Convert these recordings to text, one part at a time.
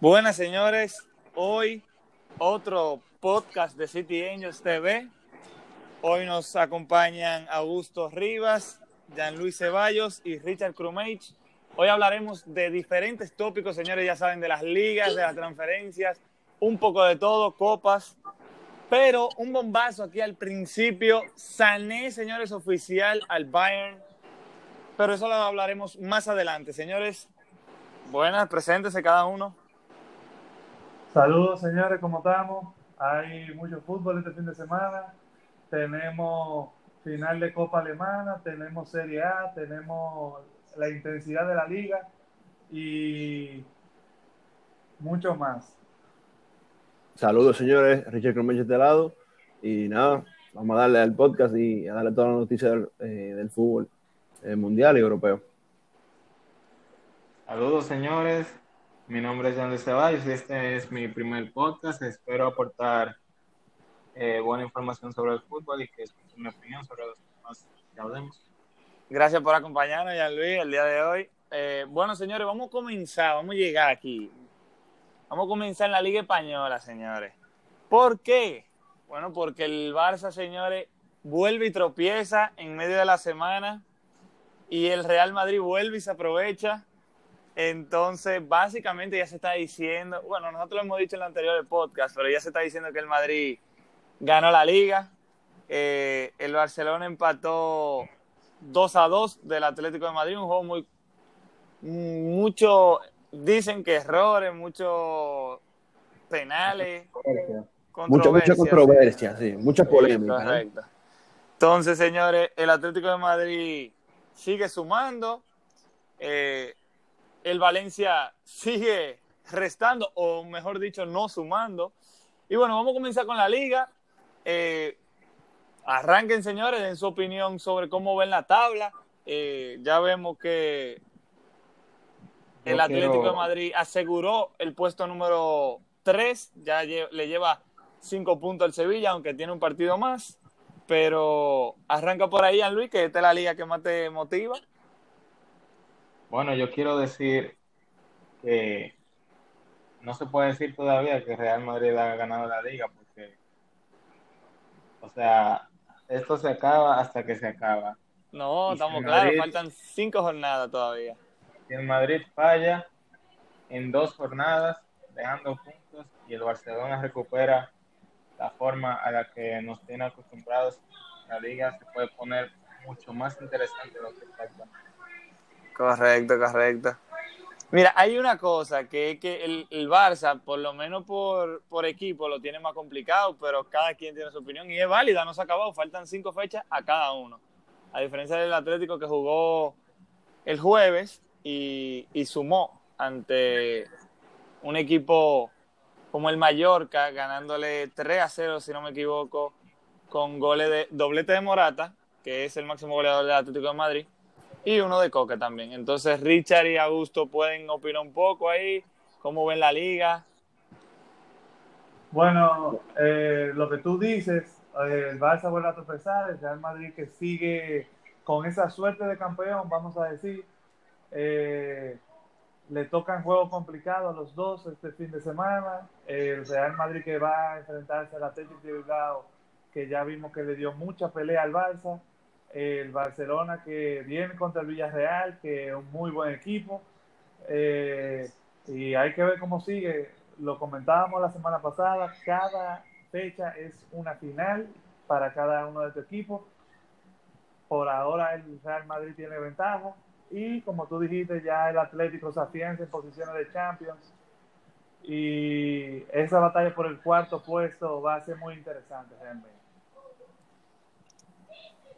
Buenas señores, hoy otro podcast de City Angels TV. Hoy nos acompañan Augusto Rivas, Jean Luis Ceballos y Richard Crumage. Hoy hablaremos de diferentes tópicos, señores, ya saben, de las ligas, de las transferencias, un poco de todo, copas. Pero un bombazo aquí al principio. Sané, señores, oficial al Bayern. Pero eso lo hablaremos más adelante. Señores, buenas, preséntese cada uno. Saludos, señores, ¿cómo estamos? Hay mucho fútbol este fin de semana. Tenemos final de Copa Alemana, tenemos Serie A, tenemos la intensidad de la liga y mucho más. Saludos, señores. Richard Cromeche de este lado. Y nada, vamos a darle al podcast y a darle todas las noticias del, eh, del fútbol eh, mundial y europeo. Saludos, señores. Mi nombre es de Ceballos y este es mi primer podcast. Espero aportar eh, buena información sobre el fútbol y que escuchen mi opinión sobre los temas que hablemos. Gracias por acompañarnos, Jean Luis, el día de hoy. Eh, bueno, señores, vamos a comenzar, vamos a llegar aquí. Vamos a comenzar en la Liga Española, señores. ¿Por qué? Bueno, porque el Barça, señores, vuelve y tropieza en medio de la semana y el Real Madrid vuelve y se aprovecha entonces, básicamente ya se está diciendo, bueno, nosotros lo hemos dicho en el anterior podcast, pero ya se está diciendo que el Madrid ganó la liga. Eh, el Barcelona empató 2 a 2 del Atlético de Madrid, un juego muy. Mucho. Dicen que errores, muchos penales. Mucha, mucha controversia, sí, mucha polémica. Correcto. Entonces, señores, el Atlético de Madrid sigue sumando. Eh, el Valencia sigue restando, o mejor dicho, no sumando. Y bueno, vamos a comenzar con la liga. Eh, arranquen, señores, en su opinión sobre cómo ven la tabla. Eh, ya vemos que el Yo Atlético quiero- de Madrid aseguró el puesto número 3, ya lle- le lleva 5 puntos al Sevilla, aunque tiene un partido más. Pero arranca por ahí, Luis, que esta es la liga que más te motiva. Bueno, yo quiero decir que no se puede decir todavía que Real Madrid ha ganado la liga porque, o sea, esto se acaba hasta que se acaba. No, Y estamos claros, faltan 5 jornadas todavía. Si el Madrid falla en dos jornadas, dejando puntos, y el Barcelona recupera la forma a la que nos tiene acostumbrados, la liga se puede poner mucho más interesante de lo que está actualmente. Correcto, correcto. Mira, hay una cosa que es que el, el Barça, por lo menos por, por equipo, lo tiene más complicado, pero cada quien tiene su opinión y es válida, no se ha acabado, faltan cinco fechas a cada uno. A diferencia del Atlético que jugó el jueves y, y sumó ante un equipo como el Mallorca, ganándole 3 a 0, si no me equivoco, con goles de doblete de Morata, que es el máximo goleador del Atlético de Madrid, y uno de Coque también. Entonces Richard y Augusto pueden opinar un poco ahí, cómo ven la liga. Bueno, eh, lo que tú dices, eh, el Barça vuelve a tropezar, el Real Madrid que sigue con esa suerte de campeón, vamos a decir. Eh, le tocan juegos complicados a los dos este fin de semana. El Real Madrid que va a enfrentarse al Atlético de Bilbao, que ya vimos que le dio mucha pelea al Barça. El Barcelona que viene contra el Villarreal, que es un muy buen equipo. Eh, y hay que ver cómo sigue. Lo comentábamos la semana pasada, cada fecha es una final para cada uno de estos equipos. Por ahora el Real Madrid tiene ventaja y como tú dijiste ya el Atlético se afianza en posiciones de Champions y esa batalla por el cuarto puesto va a ser muy interesante realmente.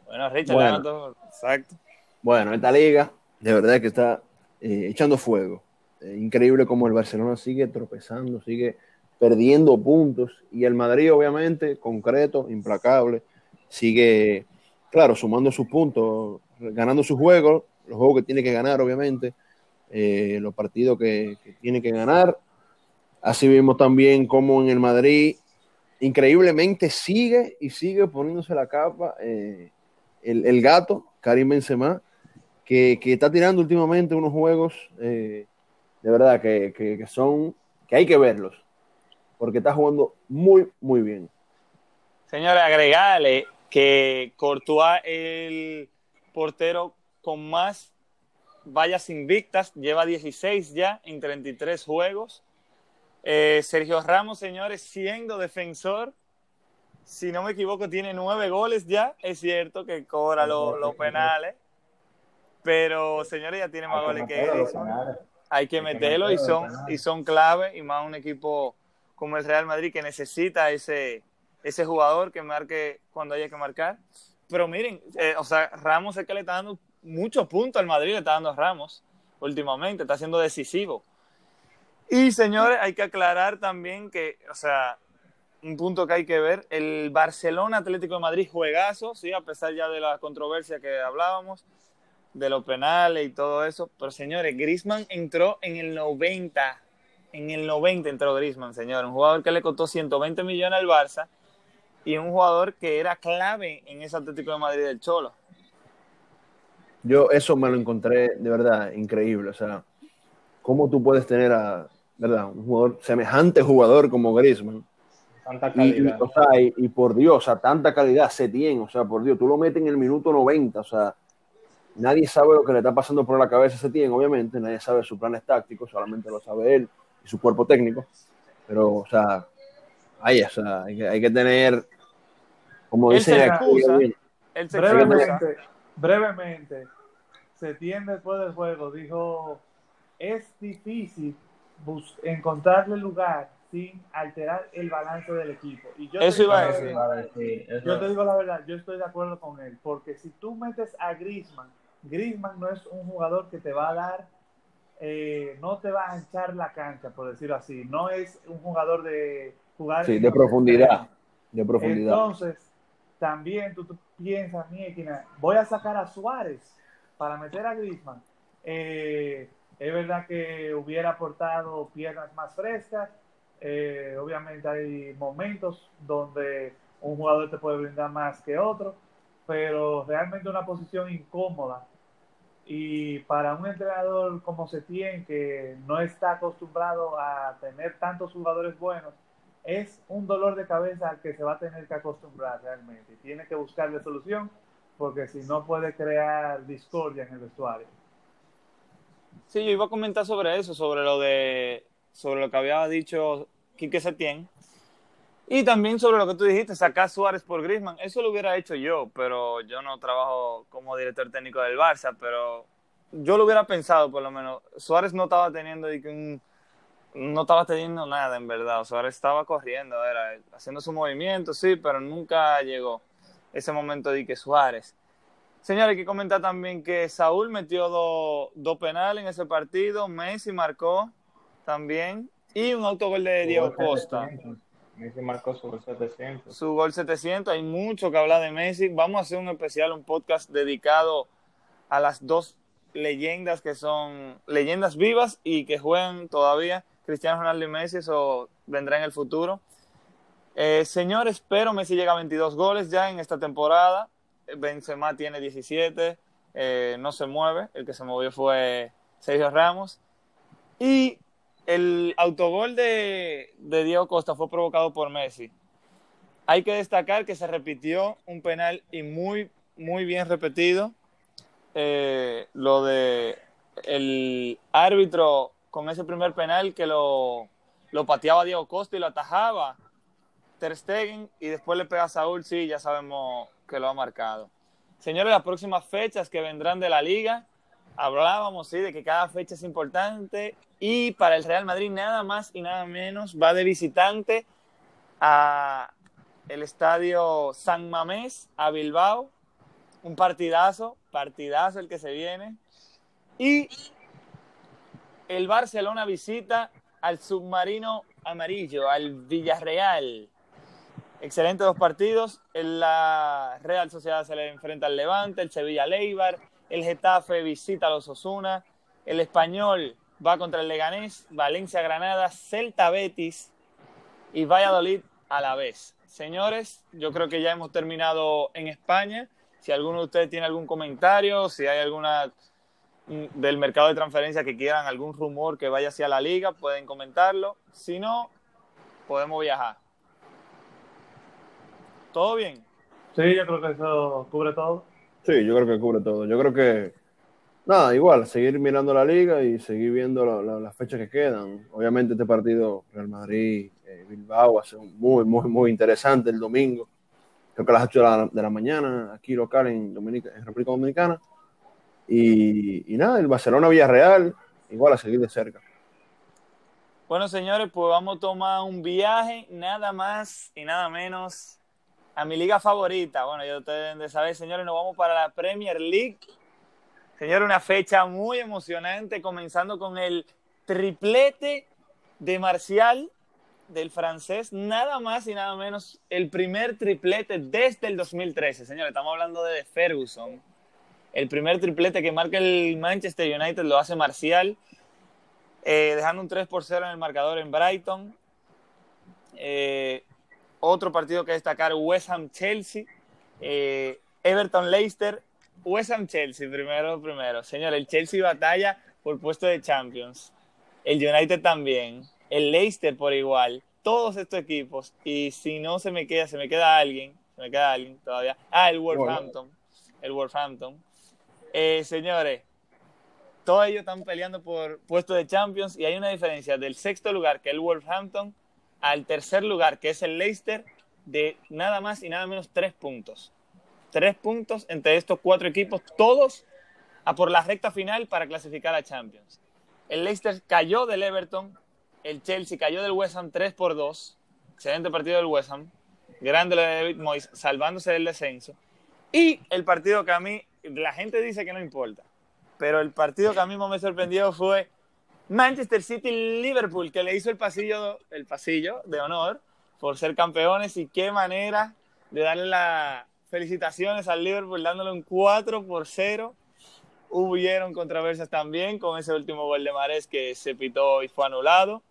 Bueno, Richard, Bueno. danos todo- exacto. Bueno, esta liga de verdad que está eh, echando fuego. Eh, increíble como el Barcelona sigue tropezando, sigue perdiendo puntos y el Madrid obviamente concreto, implacable, sigue, claro, sumando sus puntos, ganando sus juegos, los juegos que tiene que ganar obviamente, eh, los partidos que, que tiene que ganar. Así vimos también como en el Madrid increíblemente sigue y sigue poniéndose la capa eh, el, el gato, Karim Benzema, que, que está tirando últimamente unos juegos eh, de verdad que, que- son que hay que verlos, porque está jugando muy, muy bien. Señores, agregale que Courtois, el portero con más vallas invictas, lleva 16 ya en 33 juegos. Eh, Sergio Ramos, señores, siendo defensor, si no me equivoco, tiene nueve goles ya. Es cierto que cobra los penales, pero señores, ya tiene más goles que él. Hay que meterlo y son, y son clave, y más un equipo como el Real Madrid que necesita ese, ese jugador que marque cuando haya que marcar. Pero miren, eh, o sea, Ramos es que le está dando muchos puntos al Madrid, le está dando Ramos últimamente, está siendo decisivo. Y señores, hay que aclarar también que, o sea, un punto que hay que ver, el Barcelona Atlético de Madrid juegazo, sí, a pesar ya de la controversia que hablábamos, de los penales y todo eso, pero señores, Grisman entró en el 90, en el 90 entró Grisman, señor, un jugador que le costó 120 millones al Barça y un jugador que era clave en ese Atlético de Madrid del Cholo. Yo eso me lo encontré de verdad increíble, o sea, cómo tú puedes tener a, ¿verdad? Un jugador, semejante jugador como Griezmann. Tanta calidad. Y, o sea, y, por Dios, o sea, tanta calidad se tiene, o sea, por Dios, tú lo metes en el minuto 90, o sea, nadie sabe lo que le está pasando por la cabeza a Setién, obviamente, nadie sabe sus planes tácticos, solamente lo sabe él y su cuerpo técnico, pero, o sea, ahí, o sea, hay que, hay que tener, como dicen aquí, brevemente, brevemente, Setién después del juego dijo, es difícil encontrarle lugar sin alterar el balance del equipo. Y yo Eso iba a decir. Yo te digo la verdad, yo estoy de acuerdo con él, porque si tú metes a Griezmann, Griezmann no es un jugador que te va a dar, eh, no te va a echar la cancha, por decirlo así. No es un jugador de jugar. Sí, de profundidad, de profundidad. Entonces, también tú, piensas, Miequina, voy a sacar a Suárez para meter a Griezmann. Eh, es verdad que hubiera aportado piernas más frescas. Eh, obviamente hay momentos donde un jugador te puede brindar más que otro, pero realmente una posición incómoda. Y para un entrenador como Setien, que no está acostumbrado a tener tantos jugadores buenos, es un dolor de cabeza al que se va a tener que acostumbrar realmente. Tiene que buscarle solución, porque si no puede crear discordia en el vestuario. Sí, yo iba a comentar sobre eso, sobre lo de, sobre lo que había dicho Quique Setién. Y también sobre lo que tú dijiste, sacar Suárez por Griezmann. Eso lo hubiera hecho yo, pero yo no trabajo como director técnico del Barça, pero yo lo hubiera pensado por lo menos. Suárez no estaba teniendo no estaba teniendo nada en verdad. Suárez estaba corriendo, era haciendo su movimiento, sí, pero nunca llegó ese momento de que Suárez. Señores, hay que comentar también que Saúl metió dos penales en ese partido, Messi marcó también y un autogol de Diego Costa. Messi marcó su gol 700. Su gol 700, hay mucho que hablar de Messi. Vamos a hacer un especial, un podcast dedicado a las dos leyendas que son leyendas vivas y que juegan todavía, Cristiano Ronaldo y Messi, eso vendrá en el futuro. Eh, señores, pero Messi llega a 22 goles ya en esta temporada. Benzema tiene 17, eh, no se mueve, el que se movió fue Sergio Ramos. Y el autogol de, Diego Costa fue provocado por Messi. Hay que destacar que se repitió un penal y muy, muy bien repetido. Eh, lo de el árbitro con ese primer penal que lo, lo pateaba Diego Costa y lo atajaba Ter Stegen y después le pega a Saúl, sí, ya sabemos que lo ha marcado. Señores, las próximas fechas que vendrán de la liga, hablábamos sí, de que cada fecha es importante y para el Real Madrid nada más y nada menos va de visitante a el estadio San Mamés a Bilbao, un partidazo, partidazo el que se viene. Y el Barcelona visita al submarino amarillo, al Villarreal. Excelentes dos partidos. En la Real Sociedad se le enfrenta al Levante, el Sevilla Leibar, el Getafe visita a los Osuna, el Español va contra el Leganés, Valencia Granada, Celta Betis y Valladolid a la vez. Señores, yo creo que ya hemos terminado en España. Si alguno de ustedes tiene algún comentario, si hay alguna mm, del mercado de transferencia que quieran algún rumor que vaya hacia la liga, pueden comentarlo. Si no, podemos viajar. ¿Todo bien? Sí, yo creo que eso cubre todo. Sí, yo creo que cubre todo. Yo creo que, nada, igual, seguir mirando la liga y seguir viendo la- la- las fechas que quedan. Obviamente este partido Real Madrid-Bilbao va a ser muy, muy, muy interesante el domingo. Creo que a las 8 de la, mañana, aquí local en, Dominica, República Dominicana. Y, y nada, el Barcelona-Villarreal, igual a seguir de cerca. Bueno, señores, pues vamos a tomar un viaje, nada más y nada menos, a mi liga favorita. Bueno, ya ustedes de señores, nos vamos para la Premier League. Señores, una fecha muy emocionante, comenzando con el triplete de Marcial, del francés, nada más y nada menos, el primer triplete desde el 2013. Señores, estamos hablando de Ferguson. El primer triplete que marca el Manchester United lo hace Marcial eh, dejando un 3 por 0 en el marcador en Brighton. Eh, otro partido que destacar, West Ham-Chelsea, eh, Everton-Leicester, West Ham-Chelsea, primero, primero. Señor, el Chelsea batalla por puesto de Champions. El United también. El Leicester por igual. Todos estos equipos. Y si no se me queda, se me queda alguien. Se me queda alguien todavía. Ah, el Wolverhampton. El Wolverhampton. Eh, señores, todos ellos están peleando por puesto de Champions y hay una diferencia del sexto lugar, que es el Wolverhampton, al tercer lugar, que es el Leicester, de nada más y nada menos tres puntos. Tres puntos entre estos cuatro equipos, todos a por la recta final para clasificar a Champions. El Leicester cayó del Everton, el Chelsea cayó del West Ham 3 por 2. Excelente partido del West Ham. Grande de David Moyes, salvándose del descenso. Y el partido que a mí, la gente dice que no importa pero el partido que a mí me sorprendió fue Manchester City-Liverpool, que le hizo el pasillo, el pasillo de honor por ser campeones y qué manera de darle las felicitaciones al Liverpool dándole un 4 por 0. Hubieron controversias también con ese último gol de Mares que se pitó y fue anulado.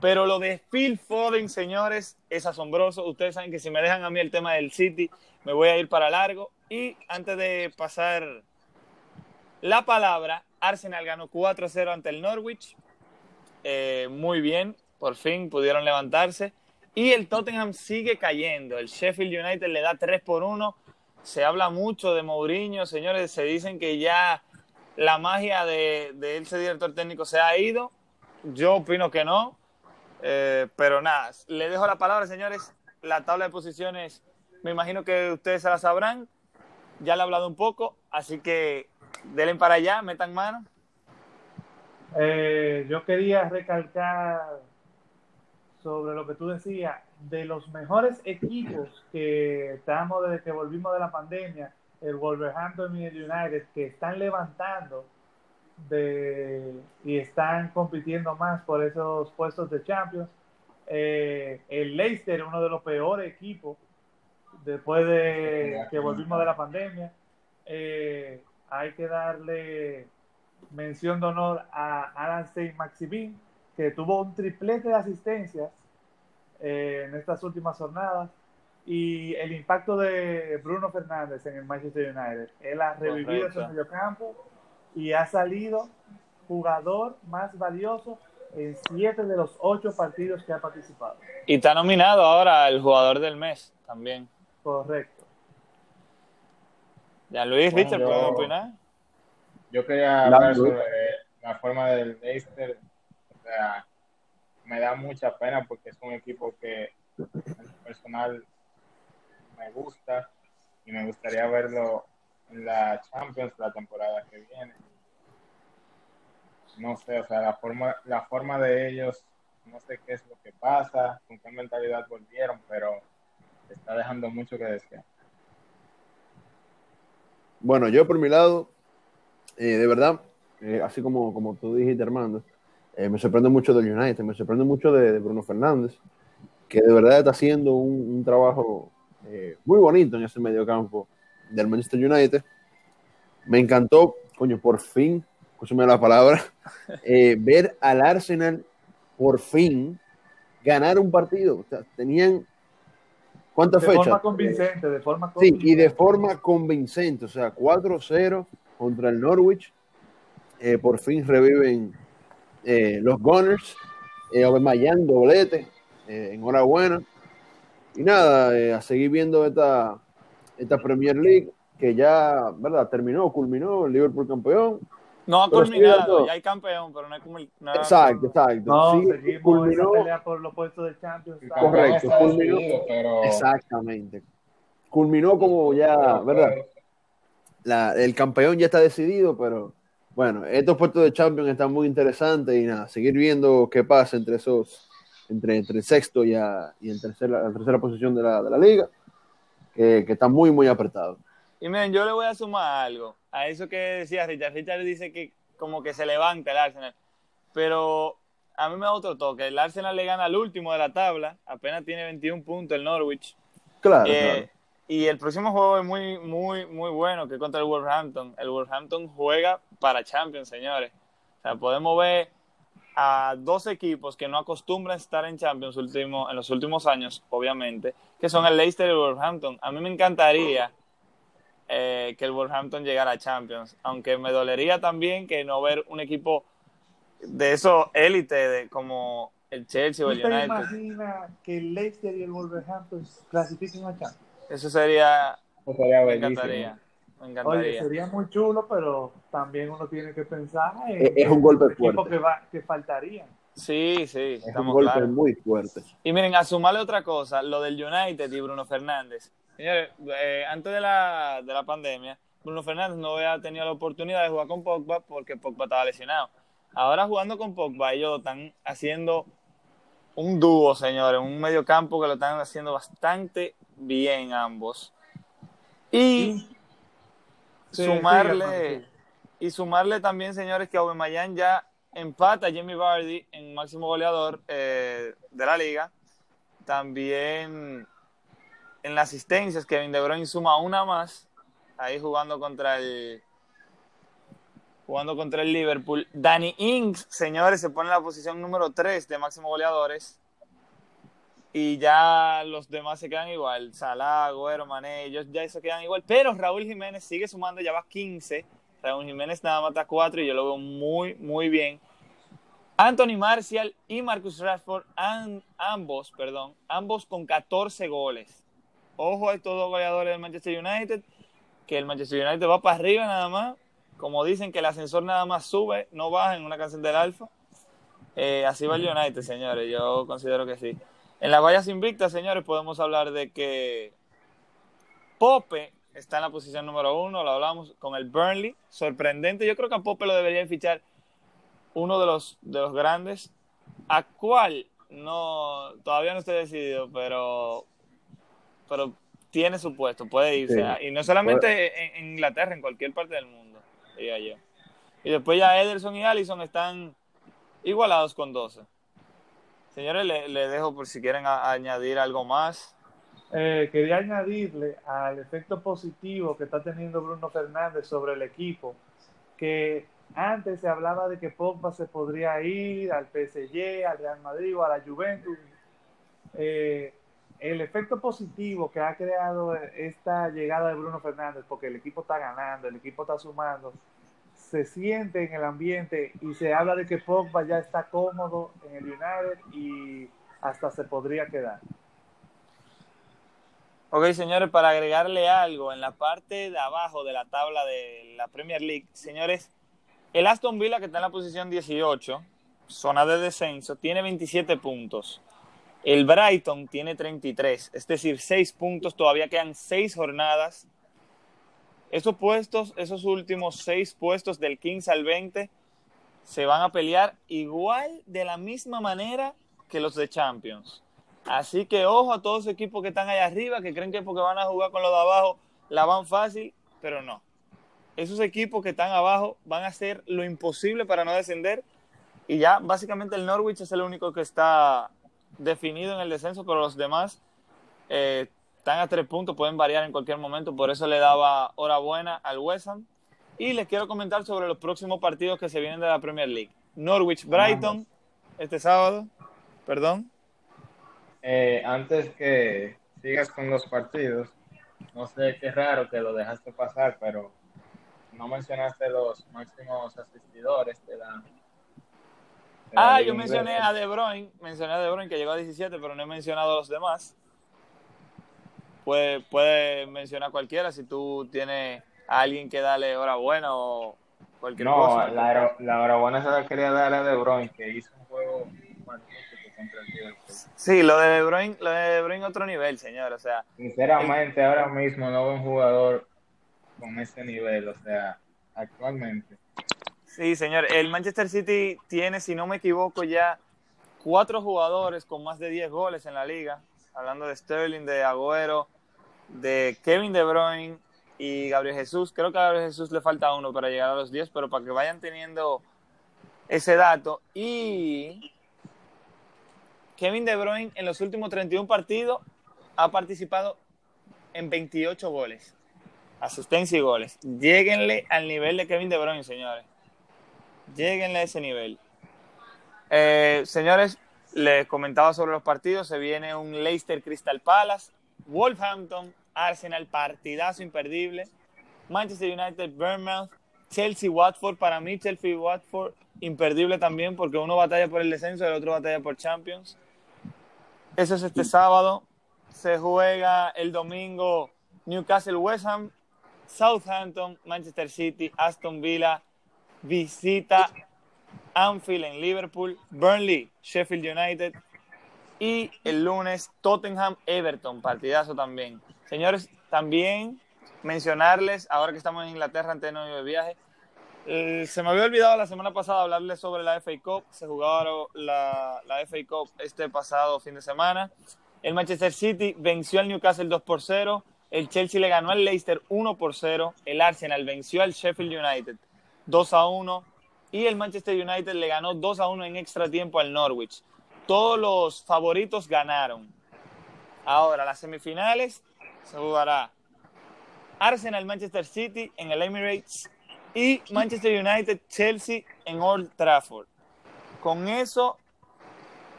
Pero lo de Phil Foden, señores, es asombroso. Ustedes saben que si me dejan a mí el tema del City, me voy a ir para largo. Y antes de pasar la palabra, Arsenal ganó 4-0 ante el Norwich. Eh, muy bien, por fin pudieron levantarse. Y el Tottenham sigue cayendo. El Sheffield United le da 3 por 1. Se habla mucho de Mourinho, señores. Se dicen que ya la magia de, de ese director técnico se ha ido. Yo opino que no. Eh, pero nada, le dejo la palabra, señores. La tabla de posiciones, me imagino que ustedes se la sabrán. Ya le he hablado un poco, así que denle para allá, metan mano. Eh, yo quería recalcar sobre lo que tú decías, de los mejores equipos que estamos desde que volvimos de la pandemia, el Wolverhampton y el United, que están levantando de, y están compitiendo más por esos puestos de Champions. Eh, el Leicester, uno de los peores equipos después de que volvimos de la pandemia. Eh, hay que darle mención de honor a Alan Saint Maximin, que tuvo un triplete de asistencias eh, en estas últimas jornadas, y el impacto de Bruno Fernández en el Manchester United. Él ha revivido Correcto. ese mediocampo y ha salido jugador más valioso en siete de los ocho partidos que ha participado. Y está nominado ahora al jugador del mes también. Correcto. Ya Luis, Bueno, Richard, yo- ¿pueden opinar? Yo quería hablar sobre la forma del Leicester. O sea, me da mucha pena porque es un equipo que en lo personal me gusta y me gustaría verlo en la Champions la temporada que viene. No sé, o sea, la forma, la forma de ellos, no sé qué es lo que pasa, con qué mentalidad volvieron, pero está dejando mucho que desear. Bueno, yo por mi lado, eh, de verdad, eh, así como, como tú dijiste, Armando, eh, me sorprende mucho del United, me sorprende mucho de, de Bruno Fernández, que de verdad está haciendo un, un trabajo eh, muy bonito en ese mediocampo del Manchester United. Me encantó, coño, por fin, escúchame la palabra, eh, ver al Arsenal por fin ganar un partido. O sea, tenían, ¿cuántas De fechas? forma convincente, de forma Sí, y de convincente. forma convincente, o sea, 4-0 contra el Norwich. eh, por fin reviven eh, los Gunners. Eh, Aubameyang, doblete. Eh, enhorabuena. Y nada, eh, a seguir viendo esta, esta Premier League que ya, ¿verdad? Terminó, culminó, el Liverpool campeón. No ha Pero culminado, cierto. ya hay campeón, pero no hay como no ha- Exacto, exacto. No, Sí, seguimos culminó, esa pelea por los puestos de Champions. El Correcto, culminó. decidido, pero exactamente. Culminó como ya, pero- ¿verdad? La- el campeón ya está decidido, pero bueno, estos puestos de Champions están muy interesantes y nada, seguir viendo qué pasa entre esos, entre, entre el sexto y, a- y en tercera, la tercera posición de la, de la liga, que, que está muy, muy apretado. Y miren, yo le voy a sumar algo a eso que decía Richard. Richard dice que como que se levanta el Arsenal, pero a mí me da otro toque. El Arsenal le gana al último de la tabla, apenas tiene 21 puntos el Norwich. Claro, Eh, claro. Y el próximo juego es muy, muy, muy bueno, que es contra el Wolverhampton. El Wolverhampton juega para Champions, señores. O sea, podemos ver a dos equipos que no acostumbran estar en Champions último, en los últimos años, obviamente, que son el Leicester y el Wolverhampton. A mí me encantaría eh, que el Wolverhampton llegara a Champions, aunque me dolería también que no ver un equipo de esos élite de, como el Chelsea o ¿Tú el te United. imaginas que el Leicester y el Wolverhampton clasifiquen a Champions? Eso sería, eso sería me encantaría. Me Oye, encantaría. sería muy chulo, pero también uno tiene que pensar en Es- es un golpe equipos fuerte. que, va, que faltarían. Sí, sí, Es un golpe claros. muy fuerte. Y miren, a sumarle otra cosa, lo del United y Bruno Fernández. Señores, eh, antes de la, de la pandemia, Bruno Fernández no había tenido la oportunidad de jugar con Pogba porque Pogba estaba lesionado. Ahora jugando con Pogba, ellos están haciendo un dúo, señores, un medio campo que lo están haciendo bastante bien ambos. Y Sí, sumarle sí, y sumarle también, señores, que Aubameyang ya empata a Jamie Vardy en máximo goleador eh, de la liga. También en las asistencias, Kevin De Bruyne suma una más, ahí jugando contra el jugando contra el Liverpool. Danny Ings, señores, se pone en la posición número 3 de máximo goleadores. Y ya los demás se quedan igual. Salah, Agüero, Mané, ellos ya se quedan igual. Pero Raúl Jiménez sigue sumando, ya va 15. Raúl Jiménez nada más está 4 y yo lo veo muy, muy bien. Anthony Martial y Marcus Rashford, an- ambos, perdón, ambos con 14 goles. Ojo a estos dos goleadores del Manchester United, que el Manchester United va para arriba nada más. Como dicen que el ascensor nada más sube, no baja en una canción del Alfa. Eh, así va el United, señores. Yo considero que sí. En las vallas invictas, señores, podemos hablar de que Pope está en la posición número uno, lo hablamos con el Burnley. Sorprendente. Yo creo que a Pope lo debería fichar uno de los, de los grandes. ¿A cuál? No, todavía no estoy decidido, pero, pero tiene su puesto, puede irse. Sí. Y no solamente en, en Inglaterra, en cualquier parte del mundo, diría yo. Y después ya Ederson y Allison están igualados con 12. Señores, le, le dejo por si quieren a- añadir algo más. Eh, quería añadirle al efecto positivo que está teniendo Bruno Fernández sobre el equipo, que antes se hablaba de que Pogba se podría ir al PSG, al Real Madrid o a la Juventus. Eh, el efecto positivo que ha creado esta llegada de Bruno Fernández, porque el equipo está ganando, el equipo está sumando, se siente en el ambiente y se habla de que Pogba ya está cómodo en el United y hasta se podría quedar. Ok, señores, para agregarle algo, en la parte de abajo de la tabla de la Premier League, señores, el Aston Villa, que está en la posición 18, zona de descenso, tiene 27 puntos. El Brighton tiene 33, es decir, 6 puntos, todavía quedan 6 jornadas. Esos puestos, esos últimos 6 puestos del 15 al 20, se van a pelear igual de la misma manera que los de Champions. Así que ojo a todos los equipos que están allá arriba, que creen que porque van a jugar con los de abajo la van fácil, pero no. Esos equipos que están abajo van a hacer lo imposible para no descender. Y ya básicamente el Norwich es el único que está definido en el descenso, pero los demás eh, están a tres puntos, pueden variar en cualquier momento. Por eso le daba hora buena al West Ham. Y les quiero comentar sobre los próximos partidos que se vienen de la Premier League. Norwich Brighton este sábado. Perdón. Eh, antes que sigas con los partidos, no sé qué raro que lo dejaste pasar, pero no mencionaste los máximos asistidores de la. Ah, yo mencioné a De Bruyne, mencioné a De Bruyne que llegó a 17, pero no he mencionado a los demás. Puede, puede mencionar cualquiera si tú tienes a alguien que darle hora buena o cualquier No, cosa. la, hora- enhorabuena se la quería dar a De Bruyne, que hizo un juego contra el Liverpool. Sí, lo de De Bruyne, lo de De Bruyne otro nivel, señor. O sea, Sinceramente, ahora mismo no veo un jugador con ese nivel, o sea, actualmente. Sí, señor. El Manchester City tiene, si no me equivoco, ya cuatro jugadores con más de 10 goles en la liga. Hablando de Sterling, de Agüero, de Kevin De Bruyne y Gabriel Jesús. Creo que a Gabriel Jesús le falta uno para llegar a los 10, pero para que vayan teniendo ese dato. Y Kevin De Bruyne en los últimos 31 partidos ha participado en 28 goles. Asistencia y goles. Lléguenle al nivel de Kevin De Bruyne, señores. Lléguenle a ese nivel. Eh, señores, les comentaba sobre los partidos. Se viene un Leicester Crystal Palace, Wolverhampton, Arsenal, partidazo imperdible. Manchester United, Bournemouth, Chelsea, Watford. Para mí, Chelsea Watford, imperdible también, porque uno batalla por el descenso y el otro batalla por Champions. Eso es este sábado. Se juega el domingo Newcastle, West Ham, Southampton, Manchester City, Aston Villa, visita Anfield en Liverpool, Burnley, Sheffield United y el lunes Tottenham, Everton, partidazo también. Señores, también mencionarles, ahora que estamos en Inglaterra antes de de viaje, eh, se me había olvidado la semana pasada hablarles sobre la FA Cup. Se jugaron la, la FA Cup este pasado fin de semana. El Manchester City venció al Newcastle 2 por 0. El Chelsea le ganó al Leicester 1 por 0. El Arsenal venció al Sheffield United 2 a 1. Y el Manchester United le ganó 2 a 1 en extra tiempo al Norwich. Todos los favoritos ganaron. Ahora, las semifinales se jugará Arsenal Manchester City en el Emirates y Manchester United Chelsea en Old Trafford. Con eso,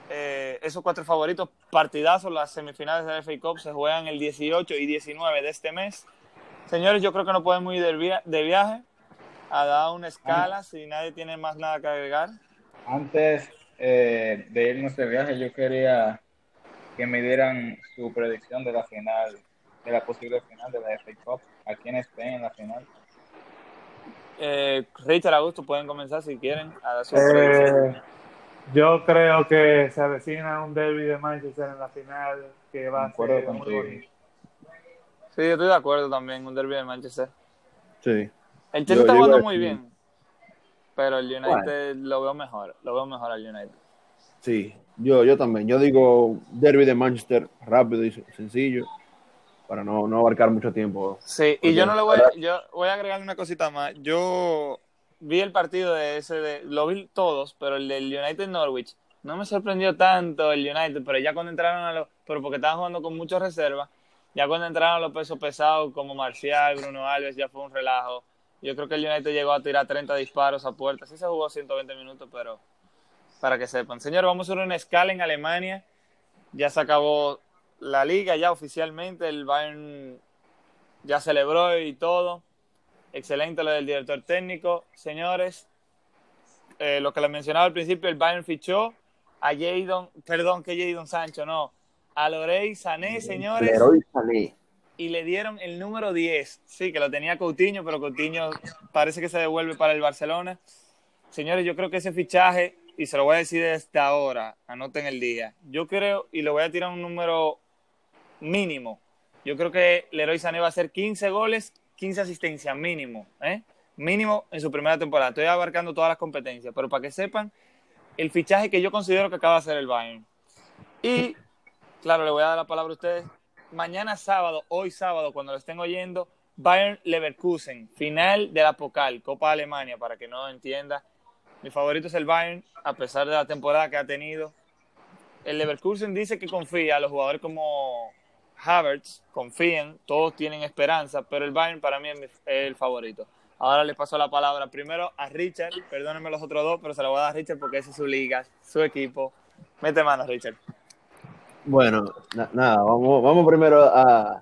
eh, esos cuatro favoritos, partidazos, las semifinales de la FA Cup se juegan el 18 y 19 de este mes. Señores, yo creo que no podemos ir de, via- de viaje a dar una escala si nadie tiene más nada que agregar. Antes eh, de irnos de viaje, yo quería que me dieran su predicción de la final, de la posible final de la FA Cup. ¿A quién estén en la final? Eh, Richard Augusto, pueden comenzar si quieren a dar su. Eh, yo creo que se avecina un derby de Manchester en la final que va a ser muy. Sí, yo estoy de acuerdo también, un derby de Manchester. Sí. El Chelsea está jugando muy bien, pero el United lo veo mejor, lo veo mejor al United. Sí, yo, yo también. Yo digo derby de Manchester rápido y sencillo para no, no abarcar mucho tiempo. Sí, y yo no le voy, a- yo voy a agregar una cosita más. Yo vi el partido de ese, de, lo vi todos, pero el del United Norwich no me sorprendió tanto el United, pero ya cuando entraron a los, pero porque estaban jugando con muchas reservas, ya cuando entraron a los pesos pesados como Marcial, Bruno Alves, ya fue un relajo. Yo creo que el United llegó a tirar 30 disparos a puerta. Sí se jugó 120 minutos, pero para que sepan. Señor, vamos a hacer una escala en Alemania. Ya se acabó la liga, ya oficialmente. El Bayern ya celebró y todo. Excelente lo del director técnico. Señores, eh, lo que les mencionaba al principio, el Bayern fichó a Jadon, perdón, que Jadon Sancho, no, a Lorey Sané, señores, Leroy Sané. Y le dieron el número 10. Sí, que lo tenía Coutinho, pero Coutinho parece que se devuelve para el Barcelona. Señores, yo creo que ese fichaje, y se lo voy a decir desde ahora, anoten el día, yo creo, y le voy a tirar un número mínimo, yo creo que Leroy Sané va a hacer 15 goles, 15 asistencias mínimo, ¿eh? Mínimo en su primera temporada. Estoy abarcando todas las competencias, pero para que sepan el fichaje que yo considero que acaba de hacer el Bayern. Y, claro, le voy a dar la palabra a ustedes. Mañana sábado, hoy sábado, cuando lo estén oyendo, Bayern Leverkusen, final de la Pokal, Copa de Alemania, para que no entienda. Mi favorito es el Bayern, a pesar de la temporada que ha tenido. El Leverkusen dice que confía, los jugadores como Havertz confían, todos tienen esperanza, pero el Bayern para mí es el favorito. Ahora le paso la palabra primero a Richard, perdónenme los otros dos, pero se la voy a dar a Richard porque esa es su liga, su equipo. Mete manos, Richard. Bueno, na- nada, vamos, vamos primero a,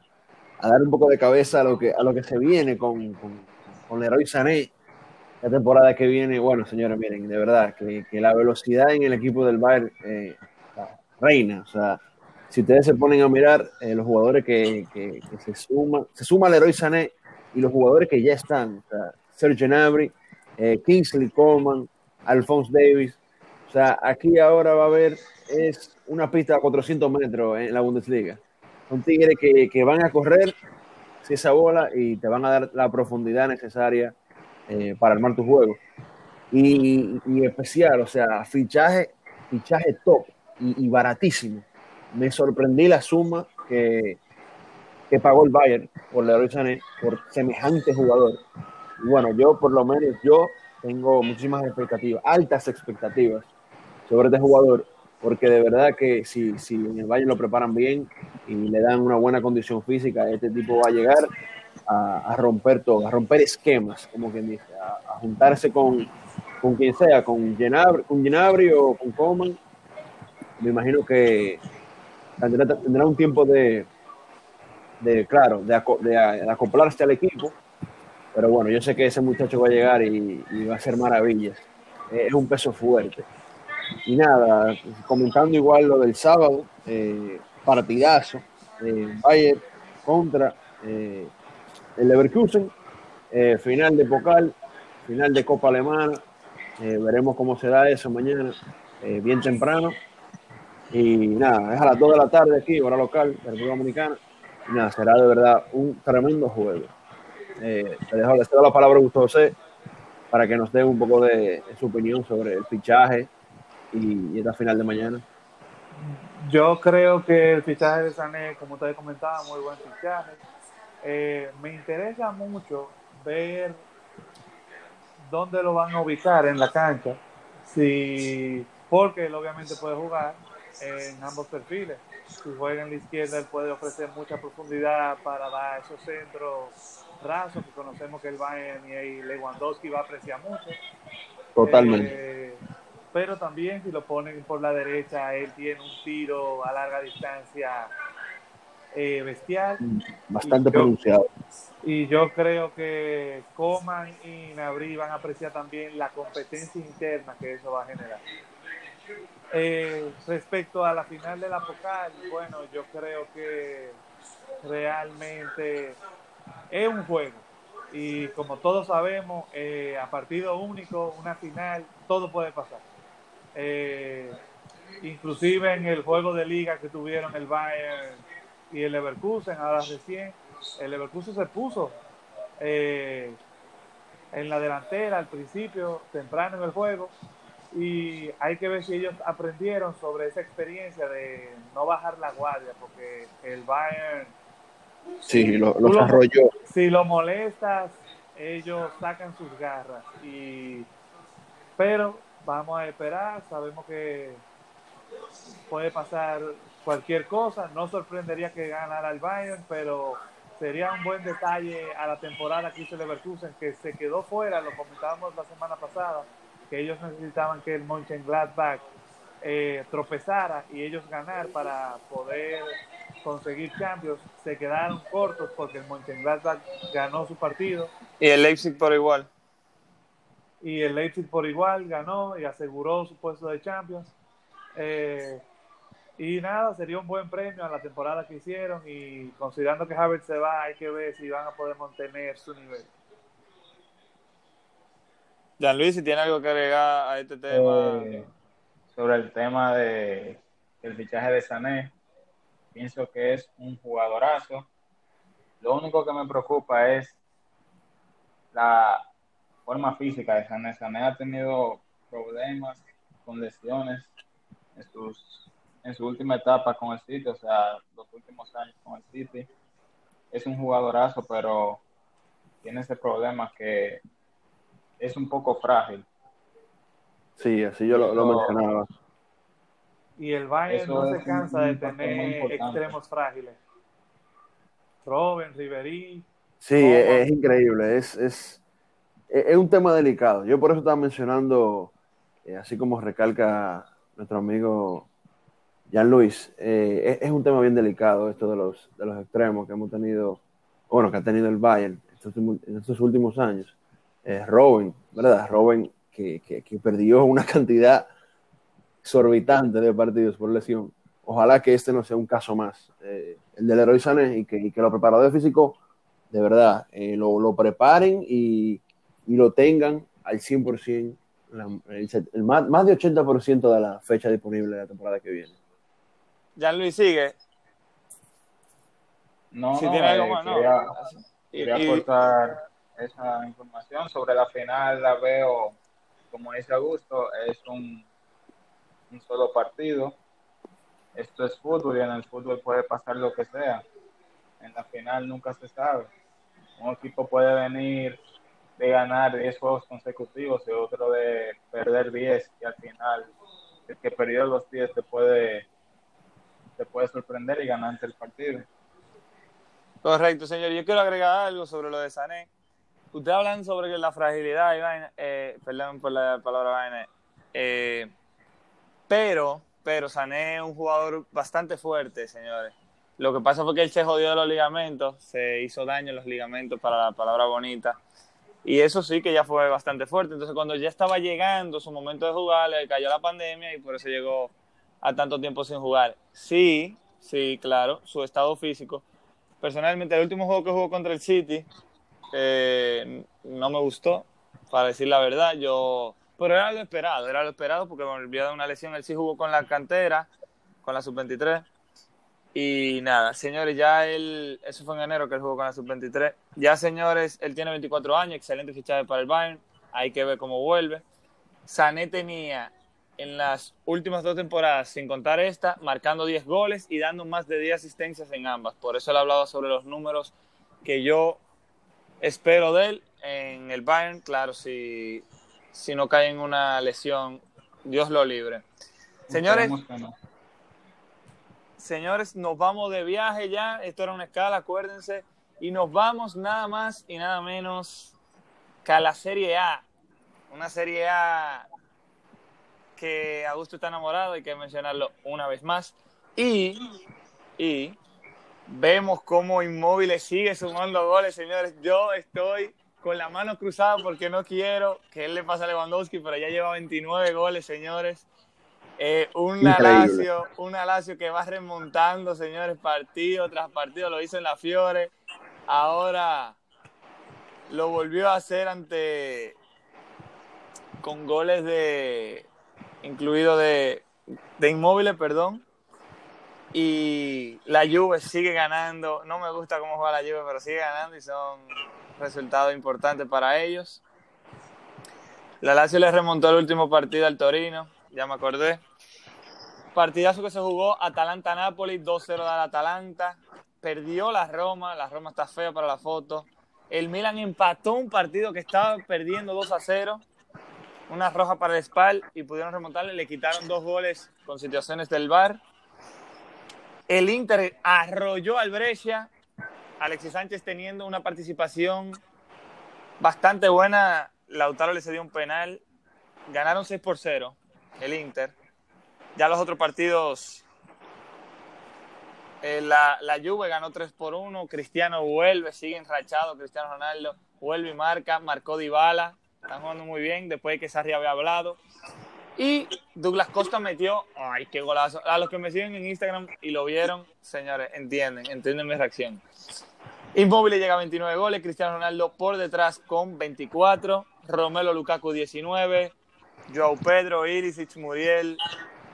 dar un poco de cabeza a lo que, a lo que se viene con, con- con Leroy Sané, la temporada que viene, bueno, señores, miren, de verdad, que, que la velocidad en el equipo del Bayern eh, reina. O sea, si ustedes se ponen a mirar eh, los jugadores que, que, que, se suman, se suma Leroy Sané y los jugadores que ya están, o sea, Sergio Gnabry, eh, Kingsley Coleman, Alphonse Davis. O sea, aquí ahora va a haber es una pista a 400 metros en la Bundesliga. Son tigres que, que van a correr si esa bola y te van a dar la profundidad necesaria eh, para armar tu juego. Y, y, especial, o sea, fichaje, fichaje top y, baratísimo. Me sorprendí la suma que, que pagó el Bayern por Leroy Sané, por semejante jugador. Y bueno, yo por lo menos, yo tengo muchísimas expectativas, altas expectativas sobre este jugador, porque de verdad que si, si en el Bayern lo preparan bien y le dan una buena condición física, este tipo va a llegar a, romper todo, a romper esquemas, como quien dice, a, juntarse con, con quien sea, con Genabri, con Genabri o con Coman. Me imagino que tendrá, tendrá un tiempo de, de claro, de, acoplarse al equipo. Pero bueno, yo sé que ese muchacho va a llegar y, y va a hacer maravillas. Es un peso fuerte. Y nada, comentando igual lo del sábado, eh, partidazo, eh, Bayern contra eh, el Leverkusen, eh, final de Pokal, final de Copa Alemana, veremos cómo se da eso mañana, bien temprano. Y nada, es a las 2 de la tarde aquí, hora local, de República Dominicana. Nada, será de verdad un tremendo juego. Eh, te dejo, les doy la palabra a Gustavo José para que nos dé un poco de, de, su opinión sobre el fichaje y, y esta final de mañana. Yo creo que el fichaje de Sané, como ustedes comentaban, muy buen fichaje. Eh, me interesa mucho ver dónde lo van a ubicar en la cancha. Si, porque él obviamente puede jugar en ambos perfiles. Si juega en la izquierda, él puede ofrecer mucha profundidad para dar esos centros rasos que conocemos que el Bayern y Lewandowski va a apreciar mucho. Totalmente. Eh, pero también si lo ponen por la derecha, él tiene un tiro a larga distancia eh, bestial. Bastante y pronunciado. Y yo creo que Coman y Nabri van a apreciar también la competencia interna que eso va a generar. Eh, respecto a la final de la Pocal, bueno, yo creo que realmente es un juego. Y como todos sabemos, eh, a partido único, una final, todo puede pasar. Eh, inclusive en el juego de liga que tuvieron el Bayern y el Leverkusen, ahora recién, el Leverkusen se puso eh, en la delantera al principio, temprano en el juego, y hay que ver si ellos aprendieron sobre esa experiencia de no bajar la guardia, porque el Bayern... Sí, lo. Lo, si lo molestas, ellos sacan sus garras. Y, pero vamos a esperar, sabemos que puede pasar cualquier cosa, no sorprendería que ganara el Bayern, pero sería un buen detalle a la temporada que hizo Leverkusen, que se quedó fuera, lo comentábamos la semana pasada, que ellos necesitaban que el Mönchengladbach eh, tropezara y ellos ganar para poder conseguir cambios, se quedaron cortos porque el Mönchengladbach ganó su partido. Y el Leipzig por igual y el Leipzig por igual ganó y aseguró su puesto de Champions. Eh, y nada, sería un buen premio a la temporada que hicieron y considerando que Havertz se va, hay que ver si van a poder mantener su nivel. Jean Luis, si tiene algo que agregar a este tema. Eh, sobre el tema de el fichaje de Sané, pienso que es un jugadorazo. Lo único que me preocupa es la forma física de Sané. Sané ha tenido problemas con lesiones en, sus, en su última etapa con el City, o sea, los últimos años con el City. Es un jugadorazo, pero tiene ese problema que es un poco frágil. Sí, así yo lo, lo mencionaba. Y el Bayern Eso no se cansa de tener extremos frágiles. Robin, Ribery. Sí, es, es, increíble. Es, es, es un tema delicado. Yo por eso estaba mencionando, eh, así como recalca nuestro amigo Jan Luis, eh, es, un tema bien delicado esto de los, de los extremos que hemos tenido, bueno, que ha tenido el Bayern, estos, en estos últimos años. Eh, Robin, ¿verdad? Robin que, que- perdió una cantidad exorbitante de partidos por lesión. Ojalá que este no sea un caso más, eh, el del Leroy Sané, y que, y que los preparadores físicos, de verdad, eh, lo, lo preparen y, y lo tengan al 100%, la- el, más, más de 80% de la fecha disponible de la temporada que viene. Ya Luis sigue. No, si no, tiene algo eh, más, no. quería, Y- quería y- aportar esa información sobre la final. La veo, como dice Augusto, es un, un solo partido. Esto es fútbol y en el fútbol puede pasar lo que sea. En la final nunca se sabe. Un equipo puede venir de ganar 10 juegos consecutivos y otro de perder 10 y al final el que perdió los 10 te puede, te puede sorprender y ganarte el partido. Correcto, señor. Yo quiero agregar algo sobre lo de Sané. Usted hablan sobre la fragilidad vaina, eh, perdón por la palabra vaina, eh, pero, pero Sané es un jugador bastante fuerte, señores. Lo que pasa fue que él se jodió de los ligamentos, se hizo daño en los ligamentos para la palabra bonita. Y eso sí que ya fue bastante fuerte. Entonces, cuando ya estaba llegando su momento de jugar, le cayó la pandemia y por eso llegó a tanto tiempo sin jugar. Sí, sí, claro, su estado físico. Personalmente, el último juego que jugó contra el City eh, no me gustó, para decir la verdad. Yo, pero era lo esperado, era lo esperado porque volvió de una lesión. Él sí jugó con la cantera, con la sub-23. Y nada, señores, ya él, eso fue en enero que él jugó con la sub-23. Ya, señores, él tiene 24 años, excelente fichaje para el Bayern. Hay que ver cómo vuelve. Sané tenía en las últimas dos temporadas, sin contar esta, marcando 10 goles y dando más de 10 asistencias en ambas. Por eso él hablaba sobre los números que yo espero de él en el Bayern. Claro, si, si no cae en una lesión, Dios lo libre. Señores, Esperemos que no. Señores, nos vamos de viaje ya. Esto era una escala, acuérdense. Y nos vamos nada más y nada menos que a la Serie A. Una Serie A que Augusto está enamorado, hay que mencionarlo una vez más. Y, y vemos cómo Inmóviles sigue sumando goles, señores. Yo estoy con la mano cruzada porque no quiero que él le pase a Lewandowski, pero ya lleva 29 goles, señores. Eh, un. Alacio, un Alacio que va remontando, señores, partido tras partido, lo hizo en la Fiore. Ahora lo volvió a hacer ante con goles de incluido de, de inmóviles, perdón. Y la Juve sigue ganando. No me gusta cómo juega la Juve, pero sigue ganando y son resultados importantes para ellos. La Lazio le remontó el último partido al Torino, ya me acordé. Partidazo que se jugó Atalanta-Napoli, 2-0 del Atalanta. Perdió la Roma, la Roma está fea para la foto. El Milan empató un partido que estaba perdiendo 2 a 0 una roja para el Spal y pudieron remontarle, le quitaron dos goles con situaciones del VAR. El Inter arrolló al Brescia, Alexis Sánchez teniendo una participación bastante buena, Lautaro le cedió un penal, ganaron 6 por 0 el Inter. Ya los otros partidos, eh, la, la Juve ganó 3 por 1, Cristiano vuelve, sigue enrachado, Cristiano Ronaldo vuelve y marca, marcó Dybala, están jugando muy bien después de que Sarri había hablado. Y Douglas Costa metió, ay, qué golazo. A los que me siguen en Instagram y lo vieron, señores, entienden, entienden mi reacción. Inmóvil llega a 29 goles, Cristiano Ronaldo por detrás con 24, Romelo Lukaku 19, Joao Pedro, Irisic, Muriel,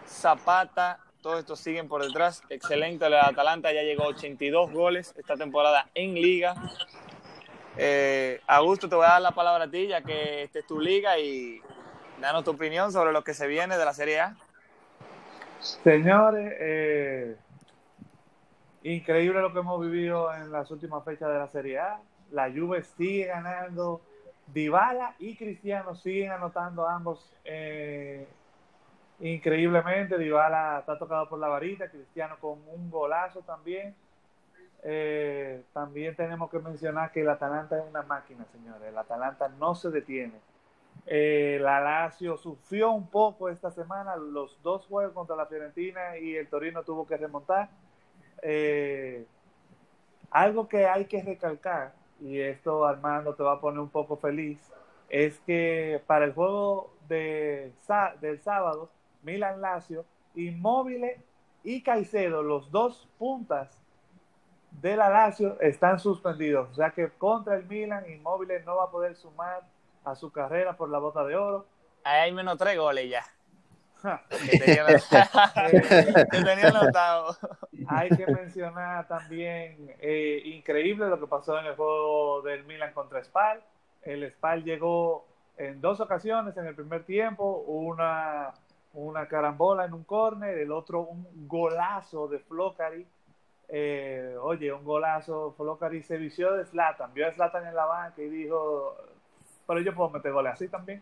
Zapata, todos estos siguen por detrás. Excelente, el Atalanta ya llegó a 82 goles esta temporada en liga. Eh, Augusto, te voy a dar la palabra a ti, ya que esta es tu liga y danos tu opinión sobre lo que se viene de la Serie A. Señores, eh, increíble lo que hemos vivido en las últimas fechas de la Serie A. La Juve sigue ganando. Dybala y Cristiano siguen anotando ambos eh, increíblemente. Dybala está tocado por la varita, Cristiano con un golazo también. Eh, también tenemos que mencionar que el Atalanta es una máquina, señores. El Atalanta no se detiene. Eh, la Lazio sufrió un poco esta semana, los dos juegos contra la Fiorentina y el Torino tuvo que remontar. Eh, algo que hay que recalcar y esto Armando te va a poner un poco feliz, es que para el juego de, del sábado, Milan Lazio, Inmóvil y Caicedo, los dos puntas de la Lazio, están suspendidos. O sea que contra el Milan, Inmóvil no va a poder sumar a su carrera por la bota de oro. Ahí hay menos tres goles ya. Que tenía, notado. Hay que mencionar también, eh, increíble lo que pasó en el juego del Milan contra Spal. El Spal llegó en dos ocasiones en el primer tiempo, una, una carambola en un córner, el otro un golazo de Flocari. Eh, oye, un golazo, Flocari se vició de Slatan, vio a Slatan en la banca y dijo, pero yo puedo meter goles así también.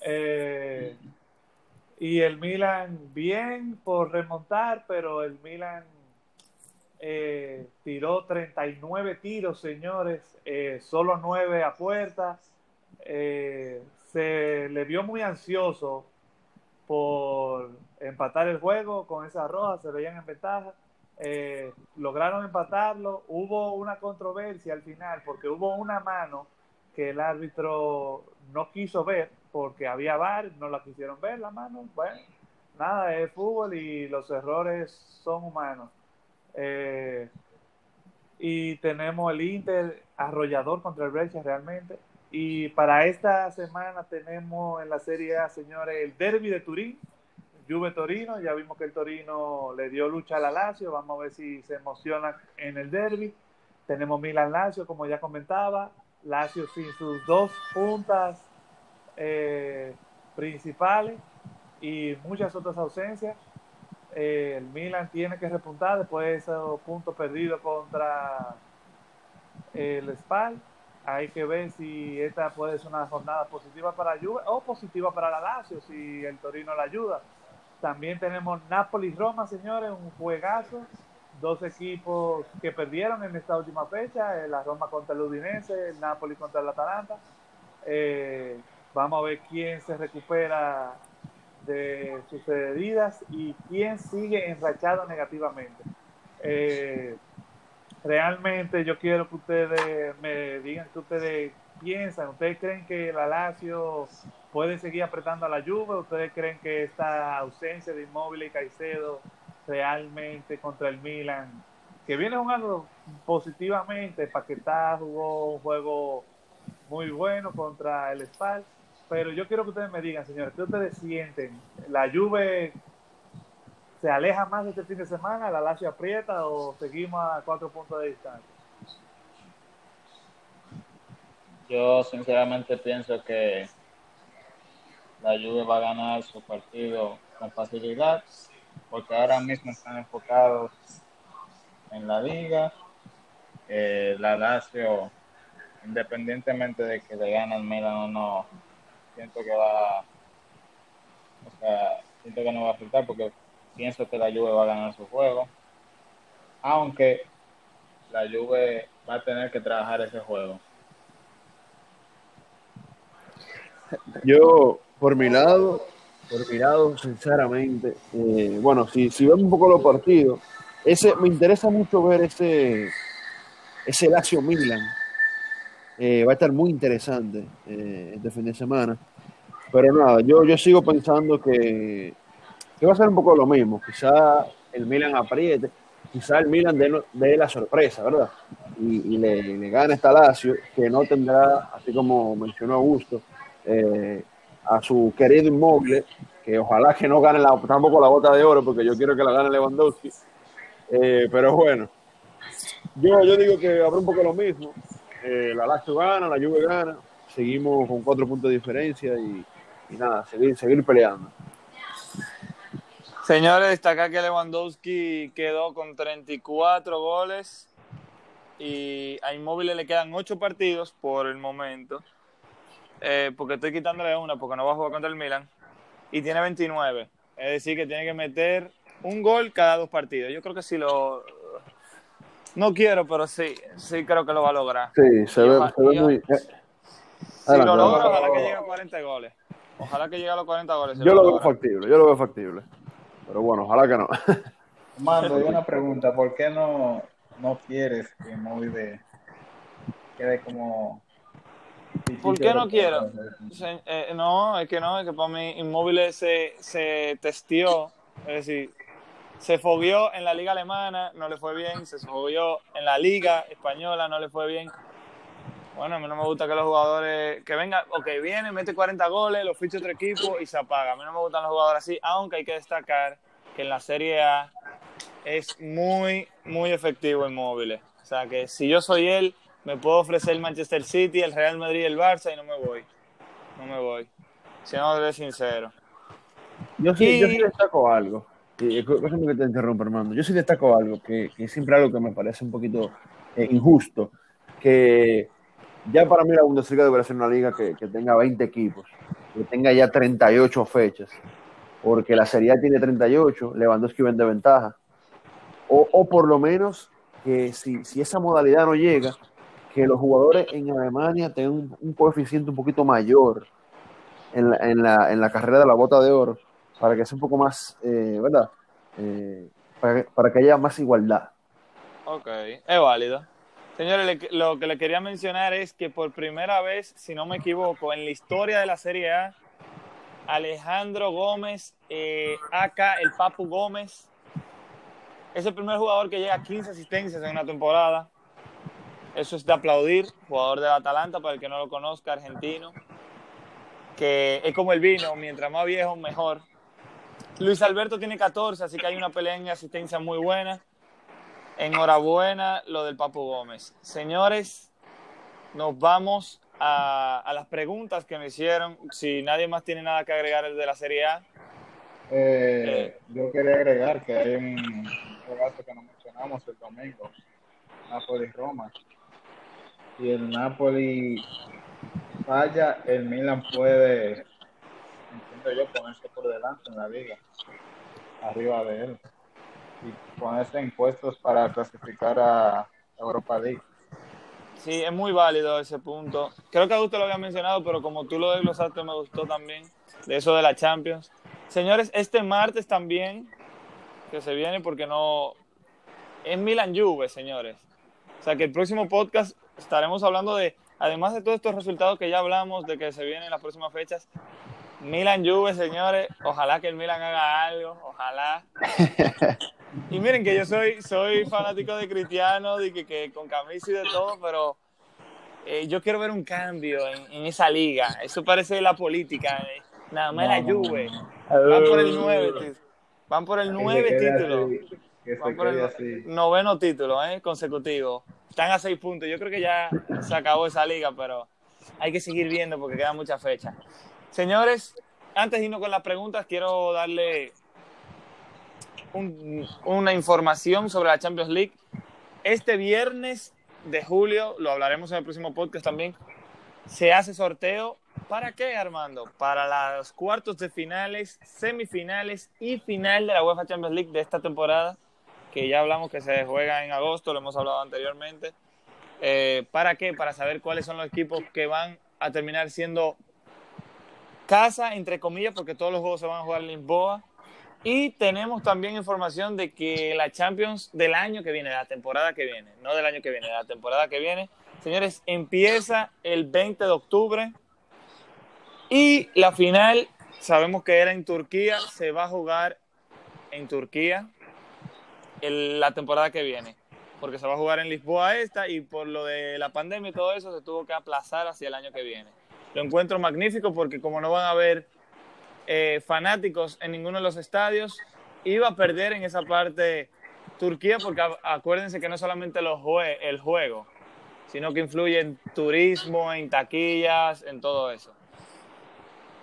Eh, y el Milan bien por remontar, pero el Milan eh, tiró 39 tiros, señores, eh, solo 9 a puerta. se le vio muy ansioso por empatar el juego con esa roja, se veían en ventaja. lograron empatarlo. Hubo una controversia al final porque hubo una mano que el árbitro no quiso ver porque había VAR, no la quisieron ver la mano. Bueno, nada, es fútbol y los errores son humanos. Eh, y tenemos el Inter arrollador contra el Brescia realmente. Y para esta semana tenemos en la Serie señores, el Derby de Turín, Juve Torino. Ya vimos que el Torino le dio lucha a la Lazio. Vamos a ver si se emociona en el Derby. Tenemos Milan Lazio, como ya comentaba. Lazio sin sus dos puntas eh, principales y muchas otras ausencias. Eh, el Milan tiene que repuntar después de esos puntos perdidos contra el Spal. Hay que ver si esta puede ser una jornada positiva para Juve o positiva para la Lazio si el Torino la ayuda. También tenemos Napoli-Roma, señores, un juegazo dos equipos que perdieron en esta última fecha, eh, la Roma contra el Udinese, el Napoli contra el Atalanta. Eh, vamos a ver quién se recupera de sus heridas y quién sigue enrachado negativamente. Eh, realmente yo quiero que ustedes me digan que ustedes piensan, ¿ustedes creen que la Lazio puede seguir apretando a la lluvia? ¿Ustedes creen que esta ausencia de Inmóvil y Caicedo realmente contra el Milan, que viene jugando positivamente, Paquetá jugó un juego muy bueno contra el Spal, pero yo quiero que ustedes me digan, señores, ¿qué ustedes sienten? ¿La Juve se aleja más este fin de semana? ¿La Lazio aprieta o seguimos a cuatro puntos de distancia? Yo sinceramente pienso que la Juve va a ganar su partido con facilidad porque ahora mismo están enfocados en la liga. Eh, la Lazio, independientemente de que le gane el Milan o no, siento que va, o sea, siento que no va a afectar porque pienso que la Juve va a ganar su juego, aunque la Juve va a tener que trabajar ese juego. Yo, por mi lado, por mirado, sinceramente. Eh, bueno, si, si vemos un poco los partidos, ese, me interesa mucho ver ese, ese Lazio Milan. Eh, va a estar muy interesante eh, este fin de semana. Pero nada, yo, yo sigo pensando que, que va a ser un poco lo mismo. Quizá el Milan apriete, quizá el Milan dé, la sorpresa, ¿verdad? Y, le, le gane esta Lazio, que no tendrá, así como mencionó Augusto, eh, a su querido inmóvil, que ojalá que no gane la, tampoco la bota de oro, porque yo quiero que la gane Lewandowski. Eh, pero bueno, yo, yo digo que habrá un poco lo mismo. Eh, la Lazio gana, la Juve gana, seguimos con cuatro puntos de diferencia y, nada, seguir, seguir peleando. Señores, destacar que Lewandowski quedó con 34 goles y a Inmóvil le quedan 8 partidos por el momento. Eh, porque estoy quitándole una porque no va a jugar contra el Milan, y tiene 29. Es decir, que tiene que meter un gol cada dos partidos. Yo creo que si lo... No quiero, pero sí, sí creo que lo va a lograr. Sí, se, ve, muy... Eh, si lo logra, ojalá que llegue a 40 goles. Ojalá que llegue a los 40 goles. Yo lo, veo factible, yo lo veo factible. Pero bueno, ojalá que no. Mando, hay una pregunta. ¿Por qué no, no quieres que Móvil quede como... ¿Por qué no quiero? Se- eh, no, es que no, es que para mí Inmóvil se, se testió, es decir, se fogueó en la liga alemana, no le fue bien, se fogueó en la liga española, no le fue bien. Bueno, a mí no me gusta que los jugadores, que venga, ok, viene, mete 40 goles, lo ficha otro equipo y se apaga. A mí no me gustan los jugadores así, aunque hay que destacar que en la Serie A es muy, muy efectivo Inmóvil. O sea que si yo soy él, me puedo ofrecer el Manchester City, el Real Madrid, el Barça y no me voy. No me voy. Siendo sincero. Yo sí, yo sí Y- destaco algo. Eh, que te interrumpa, Armando. Yo sí destaco algo que, que es siempre algo que me parece un poquito eh, injusto. Que ya para mí la Bundesliga debería ser una liga que, que tenga 20 equipos, que tenga ya 38 fechas. Porque la Serie A tiene 38, Lewandowski vende ventaja. O, o por lo menos que si, si esa modalidad no llega, que los jugadores en Alemania tengan un, un coeficiente un poquito mayor en la, en, la, en la carrera de la bota de oro para que sea un poco más, eh, ¿verdad? Eh, para, que- para que haya más igualdad. Ok, es válido. Señores, lo que le quería mencionar es que por primera vez, si no me equivoco, en la historia de la Serie A, Alejandro Gómez, eh, acá el Papu Gómez, es el primer jugador que llega a 15 asistencias en una temporada. Eso es de aplaudir, jugador del Atalanta, para el que no lo conozca, argentino, que es como el vino, mientras más viejo, mejor. Luis Alberto tiene 14, así que hay una pelea en asistencia muy buena. Enhorabuena lo del Papu Gómez. Señores, nos vamos a, a las preguntas que me hicieron. Si nadie más tiene nada que agregar el de la Serie A. Eh, yo quería agregar que hay un juegazo que no mencionamos el domingo, Napoli-Roma. Si el Napoli falla, el Milan puede, entiendo yo, ponerse por delante en la liga, arriba de él, y ponerse en puestos para clasificar a Europa League. Sí, es muy válido ese punto. Creo que Augusto lo había mencionado, pero como tú lo desglosaste, me gustó también de eso de la Champions. Señores, este martes también, que se viene porque no... Es Milan Juve, señores. O sea que el próximo podcast estaremos hablando de, además de todos estos resultados que ya hablamos, de que se vienen las próximas fechas, Milan Juve, señores, ojalá que el Milan haga algo, ojalá. Y miren que yo soy, soy fanático de Cristiano, de que, que con camisa y de todo, pero eh, yo quiero ver un cambio en, en esa liga. Eso parece la política. eh. Nada más la Juve. Van por el 9. Van por el 9 título. Van por el noveno título eh, consecutivo. Están a seis puntos. Yo creo que ya se acabó esa liga, pero hay que seguir viendo porque quedan muchas fechas. Señores, antes de irnos con las preguntas, quiero darle un- una información sobre la Champions League. Este viernes de julio, lo hablaremos en el próximo podcast también, se hace sorteo. ¿Para qué, Armando? Para los cuartos de finales, semifinales y final de la UEFA Champions League de esta temporada, que ya hablamos que se juega en agosto, lo hemos hablado anteriormente. Eh, ¿Para qué? Para saber cuáles son los equipos que van a terminar siendo casa, entre comillas, porque todos los juegos se van a jugar en Lisboa. Y tenemos también información de que la Champions del año que viene, de la temporada que viene, no del año que viene, de la temporada que viene, señores, empieza el 20 de octubre. Y la final, sabemos que era en Turquía, se va a jugar en Turquía el- la temporada que viene, porque se va a jugar en Lisboa esta y por lo de la pandemia y todo eso se tuvo que aplazar hacia el año que viene. Lo encuentro magnífico porque como no van a haber eh, fanáticos en ninguno de los estadios, iba a perder en esa parte Turquía porque acuérdense que no solamente los jue- el juego, sino que influye en turismo, en taquillas, en todo eso.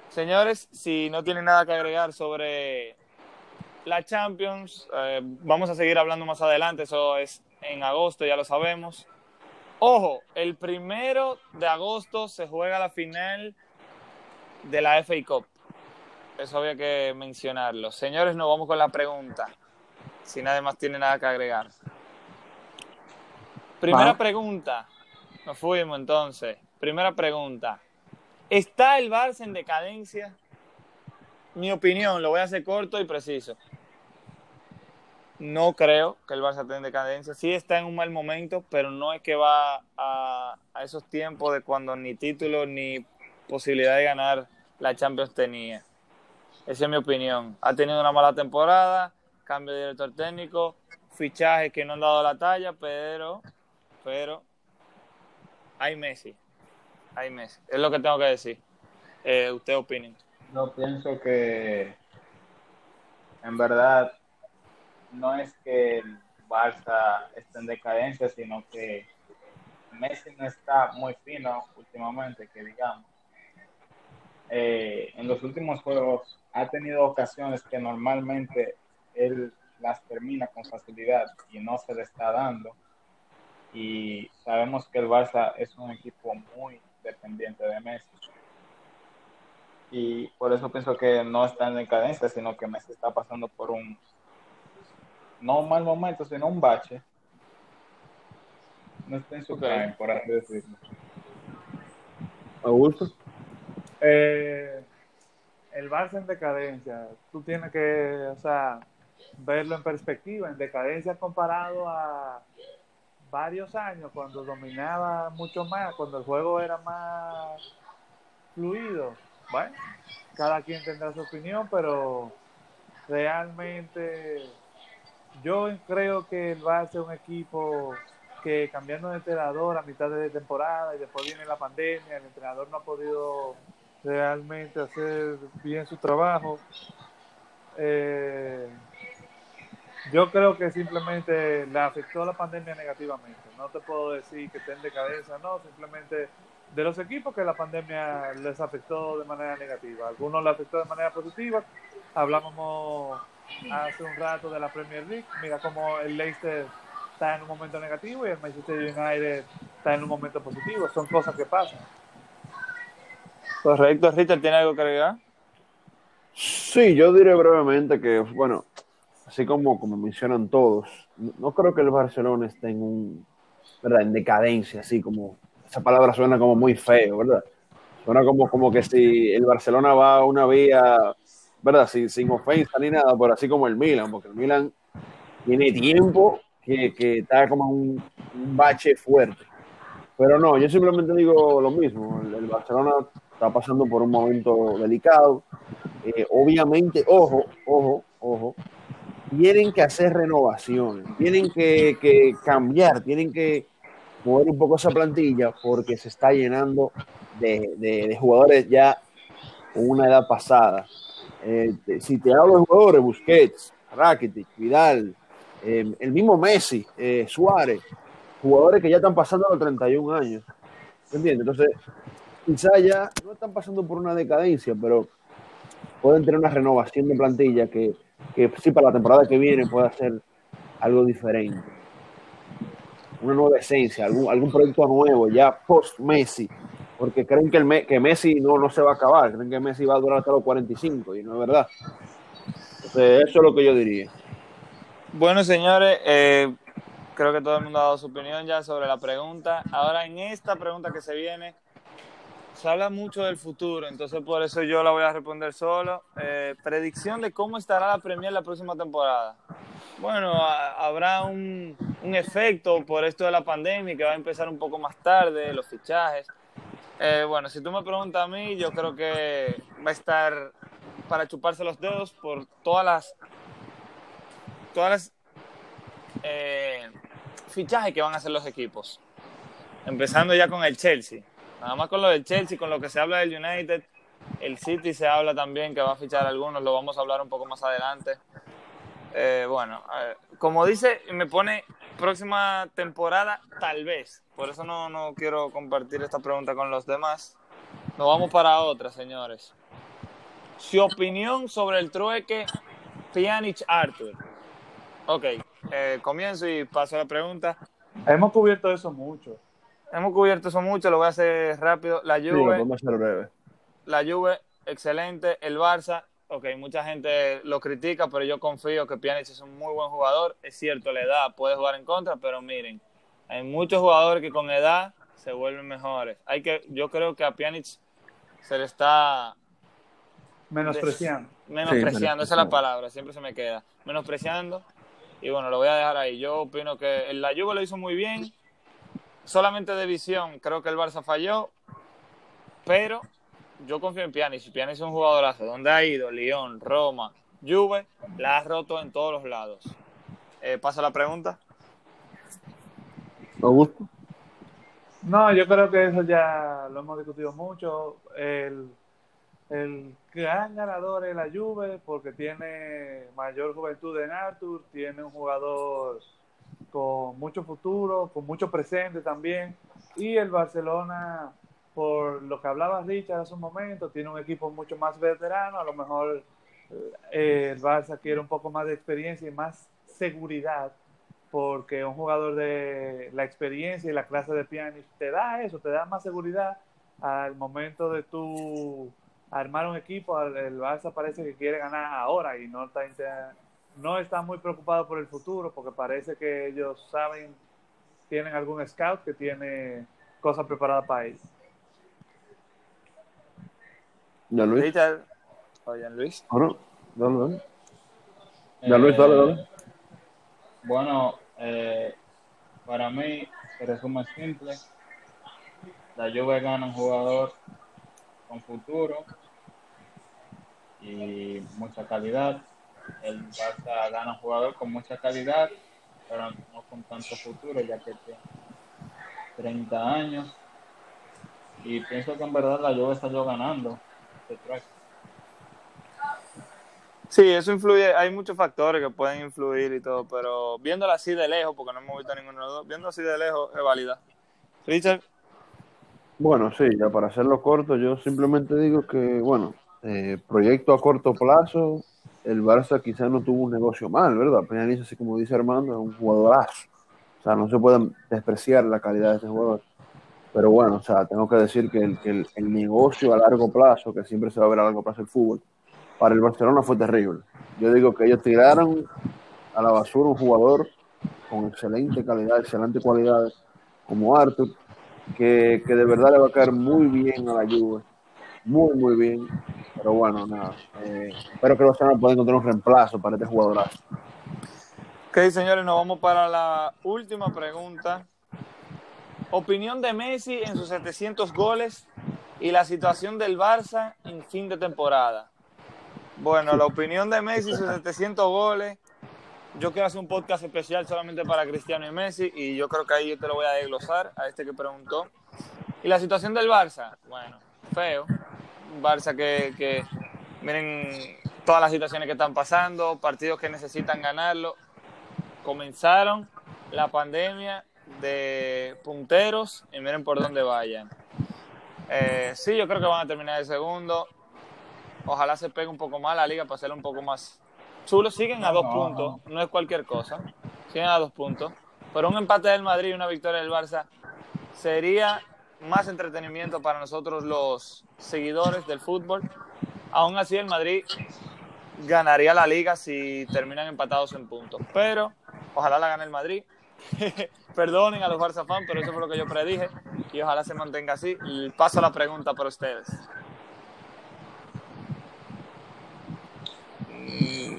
Señores, si no tienen nada que agregar sobre la Champions, eh, vamos a seguir hablando más adelante, eso es en agosto, ya lo sabemos. Ojo, el primero de agosto se juega la final de la FA Cup. Eso había que mencionarlo. Señores, nos vamos con la pregunta. Si nadie más tiene nada que agregar. Primera pregunta. Nos fuimos entonces. Primera pregunta. ¿Está el Barça en decadencia? Mi opinión, lo voy a hacer corto y preciso. No creo que el Barça en decadencia. Sí está en un mal momento, pero no es que va a, a esos tiempos de cuando ni título ni posibilidad de ganar la Champions tenía. Esa es mi opinión. Ha tenido una mala temporada, cambio de director técnico, fichajes que no han dado la talla, pero, pero hay Messi. Hay Messi. Es lo que tengo que decir. Eh, ¿Usted opinen? Yo pienso que en verdad no es que el Barça esté en decadencia, sino que Messi no está muy fino últimamente, que digamos. Eh, en los últimos juegos ha tenido ocasiones que normalmente él las termina con facilidad y no se le está dando. Y sabemos que el Barça es un equipo muy dependiente de Messi. Y por eso pienso que no está en decadencia, sino que Messi está pasando por un, no un mal momento, sino un bache. No está en su Ok. prime, por así decirlo. Augusto. Eh, el Barça en decadencia, tú tienes que, o sea, verlo en perspectiva, en decadencia comparado a varios años cuando dominaba mucho más, cuando el juego era más fluido. Bueno, cada quien tendrá su opinión, pero realmente yo creo que el Barça es un equipo que cambiando de entrenador a mitad de temporada y después viene la pandemia, el entrenador no ha podido realmente hacer bien su trabajo. Eh, yo creo que simplemente le afectó la pandemia negativamente. No te puedo decir que esté en decadencia, no, simplemente de los equipos que la pandemia les afectó de manera negativa. Algunos le afectó de manera positiva. Hablábamos hace un rato de la Premier League. Mira cómo el Leicester está en un momento negativo y el Manchester United está en un momento positivo. Son cosas que pasan. Correcto, Richard, ¿tiene algo que agregar? Sí, yo diré brevemente que, bueno, así como, como mencionan todos, no, no creo que el Barcelona esté en un, ¿verdad? En decadencia, así como, esa palabra suena como muy feo, ¿verdad? Suena como, como que si el Barcelona va a una vía, ¿verdad? Sin, sin ofensa ni nada, pero así como el Milan, porque el Milan tiene tiempo que, que está como un, un bache fuerte. Pero no, yo simplemente digo lo mismo, el, el Barcelona está pasando por un momento delicado, eh, obviamente, ojo, ojo, ojo, tienen que hacer renovaciones, tienen que, que, cambiar, tienen que mover un poco esa plantilla porque se está llenando de, de, de jugadores ya con una edad pasada. Eh, si te hablo de jugadores, Busquets, Rakitic, Vidal, eh, el mismo Messi, eh, Suárez, jugadores que ya están pasando los 31 años. ¿Entiendes? Entonces, quizá ya no están pasando por una decadencia, pero pueden tener una renovación de plantilla que, que sí para la temporada que viene pueda ser algo diferente. Una nueva esencia, algún, algún proyecto nuevo, ya post-Messi, porque creen que, el, que Messi no, no se va a acabar, creen que Messi va a durar hasta los 45, y no es verdad. Eso es lo que yo diría. Bueno, señores, eh, creo que todo el mundo ha dado su opinión ya sobre la pregunta. Ahora, en esta pregunta que se viene, se habla mucho del futuro, entonces por eso yo la voy a responder solo. Eh, predicción de cómo estará la Premier la próxima temporada. Bueno, a, habrá un, un, efecto por esto de la pandemia que va a empezar un poco más tarde, los fichajes. Eh, bueno, si tú me preguntas a mí, yo creo que va a estar para chuparse los dedos por todas las todas las eh, fichajes que van a hacer los equipos. Empezando ya con el Chelsea. Nada más con lo del Chelsea, con lo que se habla del United, el City se habla también que va a fichar algunos, lo vamos a hablar un poco más adelante. Eh, bueno, como dice, me pone próxima temporada, tal vez. Por eso no, no quiero compartir esta pregunta con los demás. Nos vamos para otra, señores. Su opinión sobre el trueque Pjanic-Arthur. Ok, eh, comienzo y paso a la pregunta. Hemos cubierto eso mucho. Hemos cubierto eso mucho, lo voy a hacer rápido. La Juve, sí, lo podemos hacer breve. La Juve, excelente. El Barça, ok, mucha gente lo critica, pero yo confío que Pjanic es un muy buen jugador. Es cierto, la edad puede jugar en contra, pero miren, hay muchos jugadores que con edad se vuelven mejores. Hay que, yo creo que a Pjanic se le está menospreciando. Des, menospreciando, sí, esa es la palabra, siempre se me queda. Menospreciando Y bueno, lo voy a dejar ahí. Yo opino que la Juve lo hizo muy bien. Solamente de visión, creo que el Barça falló. Pero yo confío en Pjanic. Si Pjanic es un jugadorazo, donde ha ido? Lyon, Roma, Juve, la ha roto en todos los lados. Eh, pasa la pregunta. Augusto. No, yo creo que eso ya lo hemos discutido mucho. El, el gran ganador es la Juve porque tiene mayor juventud en Arthur, tiene un jugador con mucho futuro, con mucho presente también. Y el Barcelona, por lo que hablaba Richard hace un momento, tiene un equipo mucho más veterano. A lo mejor eh, el Barça quiere un poco más de experiencia y más seguridad porque un jugador de la experiencia y la clase de piano te da eso, te da más seguridad al momento de tú armar un equipo. El Barça parece que quiere ganar ahora y no está, no está muy preocupado por el futuro porque parece que ellos saben, tienen algún scout que tiene cosas preparadas para ellos. Ya Luis. Oye, Luis. Bueno, dale, dale. Ya Luis, dale, dale. Bueno, eh, para mí, el resumen simple. La Juve gana un jugador con futuro y mucha calidad. El Barça gana un jugador con mucha calidad, pero no con tanto futuro, ya que tiene 30 años. Y pienso que en verdad la Juve salió ganando este track. Sí, eso influye, hay muchos factores que pueden influir y todo, pero viéndola así de lejos, porque no hemos visto ninguno de los dos, viendo así de lejos es válida. Richard. Bueno, sí, ya para hacerlo corto, yo simplemente digo que, bueno, eh, proyecto a corto plazo, el Barça quizás no tuvo un negocio mal, ¿verdad? Peñaniza, así como dice Armando, es un jugadorazo. O sea, no se puede despreciar la calidad de ese jugador. Pero bueno, o sea, tengo que decir que el, que el, el negocio a largo plazo, que siempre se va a ver a largo plazo el fútbol, para el Barcelona fue terrible. Yo digo que ellos tiraron a la basura un jugador con excelente calidad, excelente cualidades, como Arthur, que, que de verdad le va a caer muy bien a la Juve. Muy, muy bien. Pero bueno, nada. Eh, espero que el Barcelona pueda encontrar un reemplazo para este jugadorazo. Ok, señores, nos vamos para la última pregunta. Opinión de Messi en sus 700 goles y la situación del Barça en fin de temporada. Bueno, la opinión de Messi, sus 700 goles. Yo quiero hacer un podcast especial solamente para Cristiano y Messi y yo creo que ahí yo te lo voy a desglosar a este que preguntó. Y la situación del Barça, bueno, feo. Barça que, que miren todas las situaciones que están pasando, partidos que necesitan ganarlo. Comenzaron la pandemia de punteros y miren por dónde vayan. Eh, sí, yo creo que van a terminar el segundo. Ojalá se pegue un poco más la liga para hacerlo un poco más chulo. Siguen a dos No, puntos, no es cualquier cosa. Siguen a dos puntos. Pero un empate del Madrid y una victoria del Barça sería más entretenimiento para nosotros los seguidores del fútbol. Aún así, el Madrid ganaría la liga si terminan empatados en puntos. Pero ojalá la gane el Madrid. Perdonen a los Barça fans, pero eso fue lo que yo predije. Y ojalá se mantenga así. Y paso la pregunta para ustedes. Mm,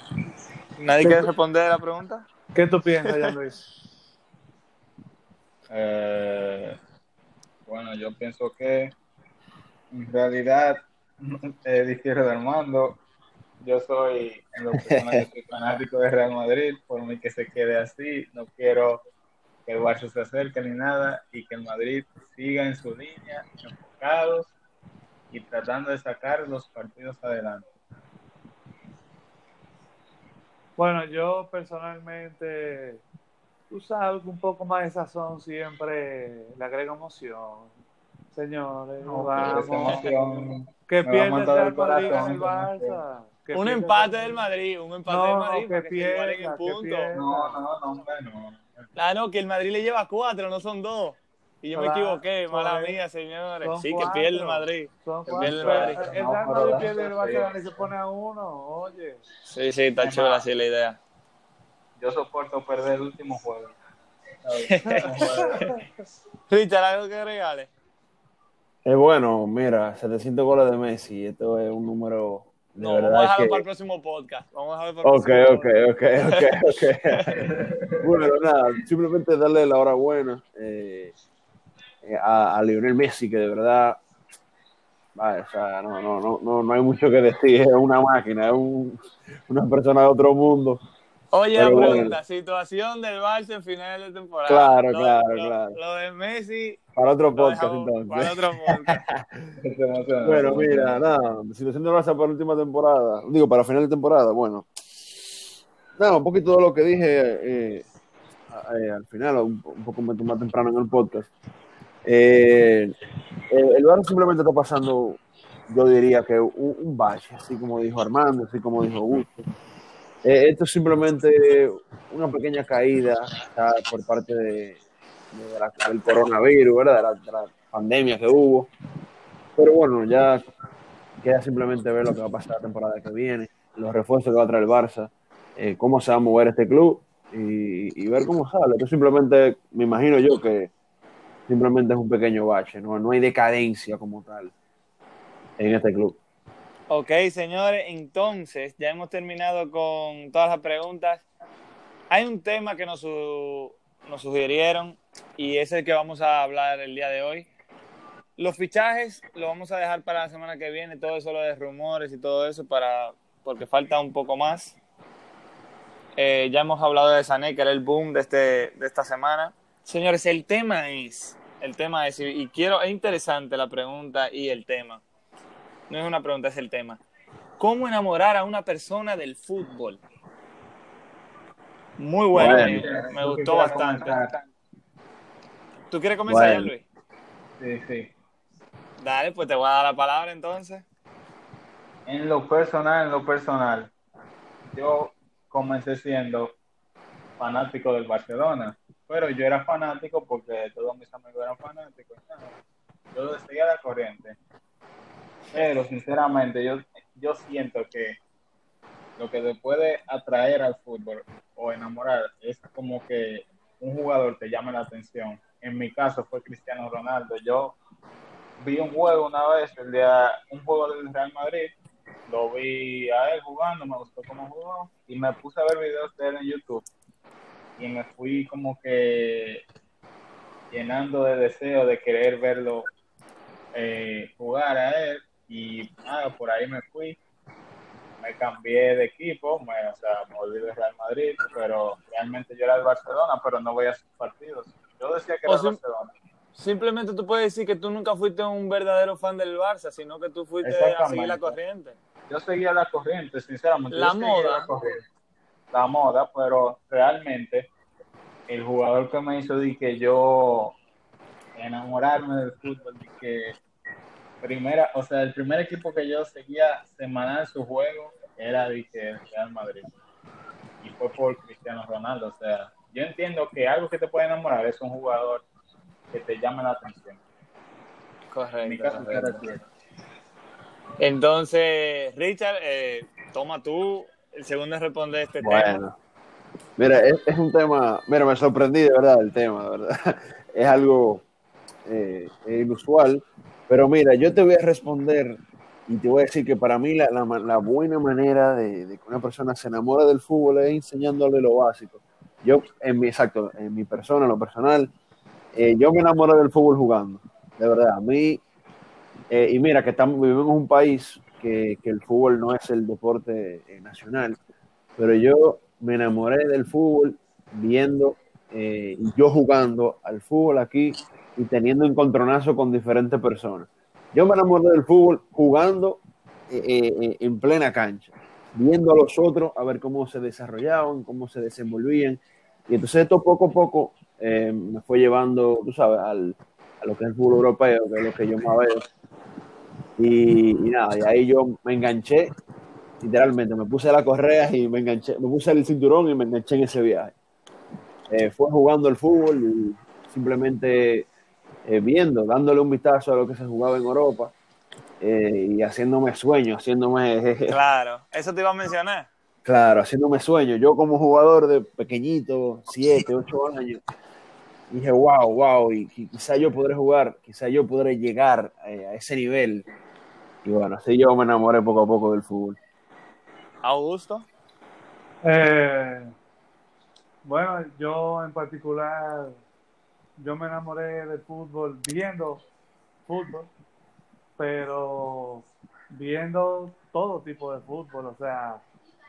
¿Nadie quiere responder la pregunta? ¿Qué tú piensas, ya Luis? Eh, bueno, yo pienso que en realidad eh, difiero de Armando. Yo soy, en lo personal, soy fanático de Real Madrid, por mí que se quede así. No quiero que el Barça se acerque ni nada y que el Madrid siga en su línea, enfocados y tratando de sacar los partidos adelante. Bueno, yo personalmente, tú sabes que un poco más de sazón siempre le agrega emoción. Señores, No, vamos. Que pierda el Real Madrid en el Barça. Que Un pierda empate el- del Madrid, un empate No, del Madrid que para que se igualen pierda, en que punto. pierda. No, no, no, hombre, no. Ah, no, que el Madrid le lleva cuatro, no son dos. Y yo me Claro, equivoqué, mala mía, señores. son Sí, que pierde el Madrid. Que pierde el Madrid. El Real Madrid pierde el. Barcelona y se pone a uno. Oye, Sí, sí, está más. así la idea. Yo soporto perder el último juego. Richard, ¿algo que regale? Eh, bueno, mira, 700 goles de Messi, esto es un número No, vamos a dejarlo que- para el próximo podcast. Vamos a dejarlo para el Ok, próximo ok, podcast. ok, ok, ok. bueno, nada, simplemente darle la hora buena eh, eh, a, a Lionel Messi, que de verdad, vaya, o sea, no, no, no, no, no hay mucho que decir, es una máquina, es un- una persona de otro mundo. Oye, Pero bueno. pregunta, situación del Barça en finales de temporada. Claro, Lo- claro, lo- claro. Lo de Messi, Para otro podcast, dejamos entonces. para otro podcast. Bueno, mira, nada, situación de Barça para la última temporada, digo, para final de temporada, bueno, nada, un poquito de lo que dije eh, eh, al final, un, un poco más temprano en el podcast. Eh, eh, el Barça simplemente está pasando, yo diría que un, un bache, así como dijo Armando, así como dijo Augusto. Eh, esto es simplemente una pequeña caída por parte de, la- del coronavirus, ¿verdad? De la, de pandemia que hubo. Pero bueno, ya queda simplemente ver lo que va a pasar la temporada que viene, los refuerzos que va a traer el Barça, eh, cómo se va a mover este club y, ver cómo sale. Yo simplemente, me imagino yo que simplemente es un pequeño bache, no, no hay decadencia como tal en este club. Ok, señores, entonces ya hemos terminado con todas las preguntas. Hay un tema que nos, nos sugirieron y es el que vamos a hablar el día de hoy. Los fichajes lo vamos a dejar para la semana que viene, todo eso lo de rumores y todo eso, para, porque falta un poco más. Eh, ya hemos hablado de Sané, que era el boom de, este, de esta semana. Señores, el tema es, el tema es, y- y quiero, es interesante la pregunta y el tema no es una pregunta, es el tema. ¿Cómo enamorar a una persona del fútbol? Muy bueno, Bueno. me, gustó bastante. comenzar. ¿Tú quieres comenzar ya. Luis? Sí, sí. Dale, pues te voy a dar la palabra entonces. En lo personal, en lo personal, yo comencé siendo fanático del Barcelona, pero yo era fanático porque todos mis amigos eran fanáticos. Yo seguía la corriente. Pero sinceramente, yo, yo siento que lo que te puede atraer al fútbol o enamorar es como que un jugador te llame la atención. En mi caso fue Cristiano Ronaldo. Yo vi un juego una vez, el día, un juego del Real Madrid, lo vi a él jugando, me gustó cómo jugó y me puse a ver videos de él en YouTube y me fui como que llenando de deseo de querer verlo eh, jugar a él y nada, por ahí me fui, me cambié de equipo, me, o sea, me volví del Real Madrid, pero realmente yo era del Barcelona, pero no voy a sus partidos. Yo decía que O era del Barcelona. Simplemente tú puedes decir que tú nunca fuiste un verdadero fan del Barça, sino que tú fuiste a seguir la corriente. yo seguía la corriente, sinceramente. La yo moda. La, corriente. La moda, pero realmente el jugador que me hizo de que yo enamorarme del fútbol, de que primera, o sea, el primer equipo que yo seguía semanal su juego era de que el Real Madrid. Y fue por Cristiano Ronaldo. O sea, yo entiendo que algo que te puede enamorar es un jugador que te llame la atención. En mi Correcto. caso, correcto. Entonces, Richard, eh, toma tú el segundo en responder este tema. Bueno, mira, es, es un tema, mira, me sorprendí de verdad el tema, de verdad. Es algo eh, inusual, pero mira, yo te voy a responder y te voy a decir que para mí la, la la buena manera de, de que una persona se enamore del fútbol es enseñándole lo básico. Yo, en mi, exacto, en mi persona, lo personal, eh, yo me enamoro del fútbol jugando, de verdad. A mí, eh, y mira, que estamos, vivimos en un país que, que el fútbol no es el deporte eh, nacional, pero yo me enamoré del fútbol viendo eh, y yo jugando al fútbol aquí y teniendo encontronazo con diferentes personas. Yo me enamoré del fútbol jugando eh, eh, en plena cancha, viendo a los otros a ver cómo se desarrollaban, cómo se desenvolvían. Y entonces esto poco a poco eh, me fue llevando, tú sabes, al, a lo que es el fútbol europeo, que es lo que yo más veo. Y, y nada, y ahí yo me enganché, literalmente, me puse la correa y me enganché, me puse el cinturón y me enganché en ese viaje. Eh, fue jugando el fútbol y simplemente eh, viendo, dándole un vistazo a lo que se jugaba en Europa eh, y haciéndome sueño, haciéndome, Claro, eso te iba a mencionar. claro, haciéndome sueño. Yo como jugador de pequeñito, 7, 8 años, dije, wow, wow, y, y quizá yo podré jugar, quizá yo podré llegar eh, a ese nivel. Y bueno, así yo me enamoré poco a poco del fútbol. Augusto. Eh, bueno, yo en particular, yo me enamoré del fútbol viendo fútbol, pero viendo todo tipo de fútbol, o sea,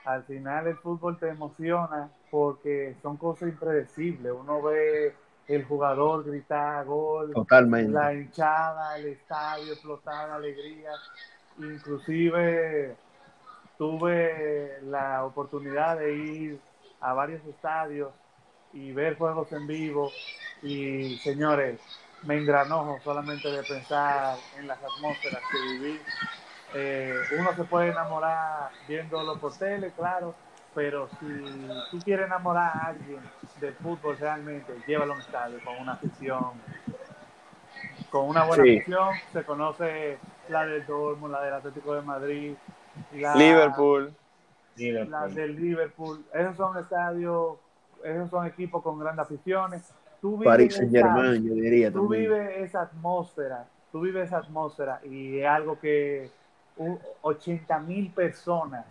al final el fútbol te emociona porque son cosas impredecibles. Uno ve el jugador gritar gol, Totalmente. la hinchada, el estadio explotar de alegría. Inclusive tuve la oportunidad de ir a varios estadios y ver juegos en vivo y señores, me engranojo solamente de pensar en las atmósferas que viví. Eh, uno se puede enamorar viéndolo por tele, claro, pero si tú quieres enamorar a alguien del fútbol realmente, llévalo a un estadio con una afición, con una buena Sí. afición. Se conoce la del Dortmund, la del Atlético de Madrid, la, Liverpool. la Liverpool. del Liverpool. Esos son estadios, esos son equipos con grandes aficiones. Tú vives esa- Germain, yo diría tú también. vives esa atmósfera, tú vives esa atmósfera y es algo que 80 mil personas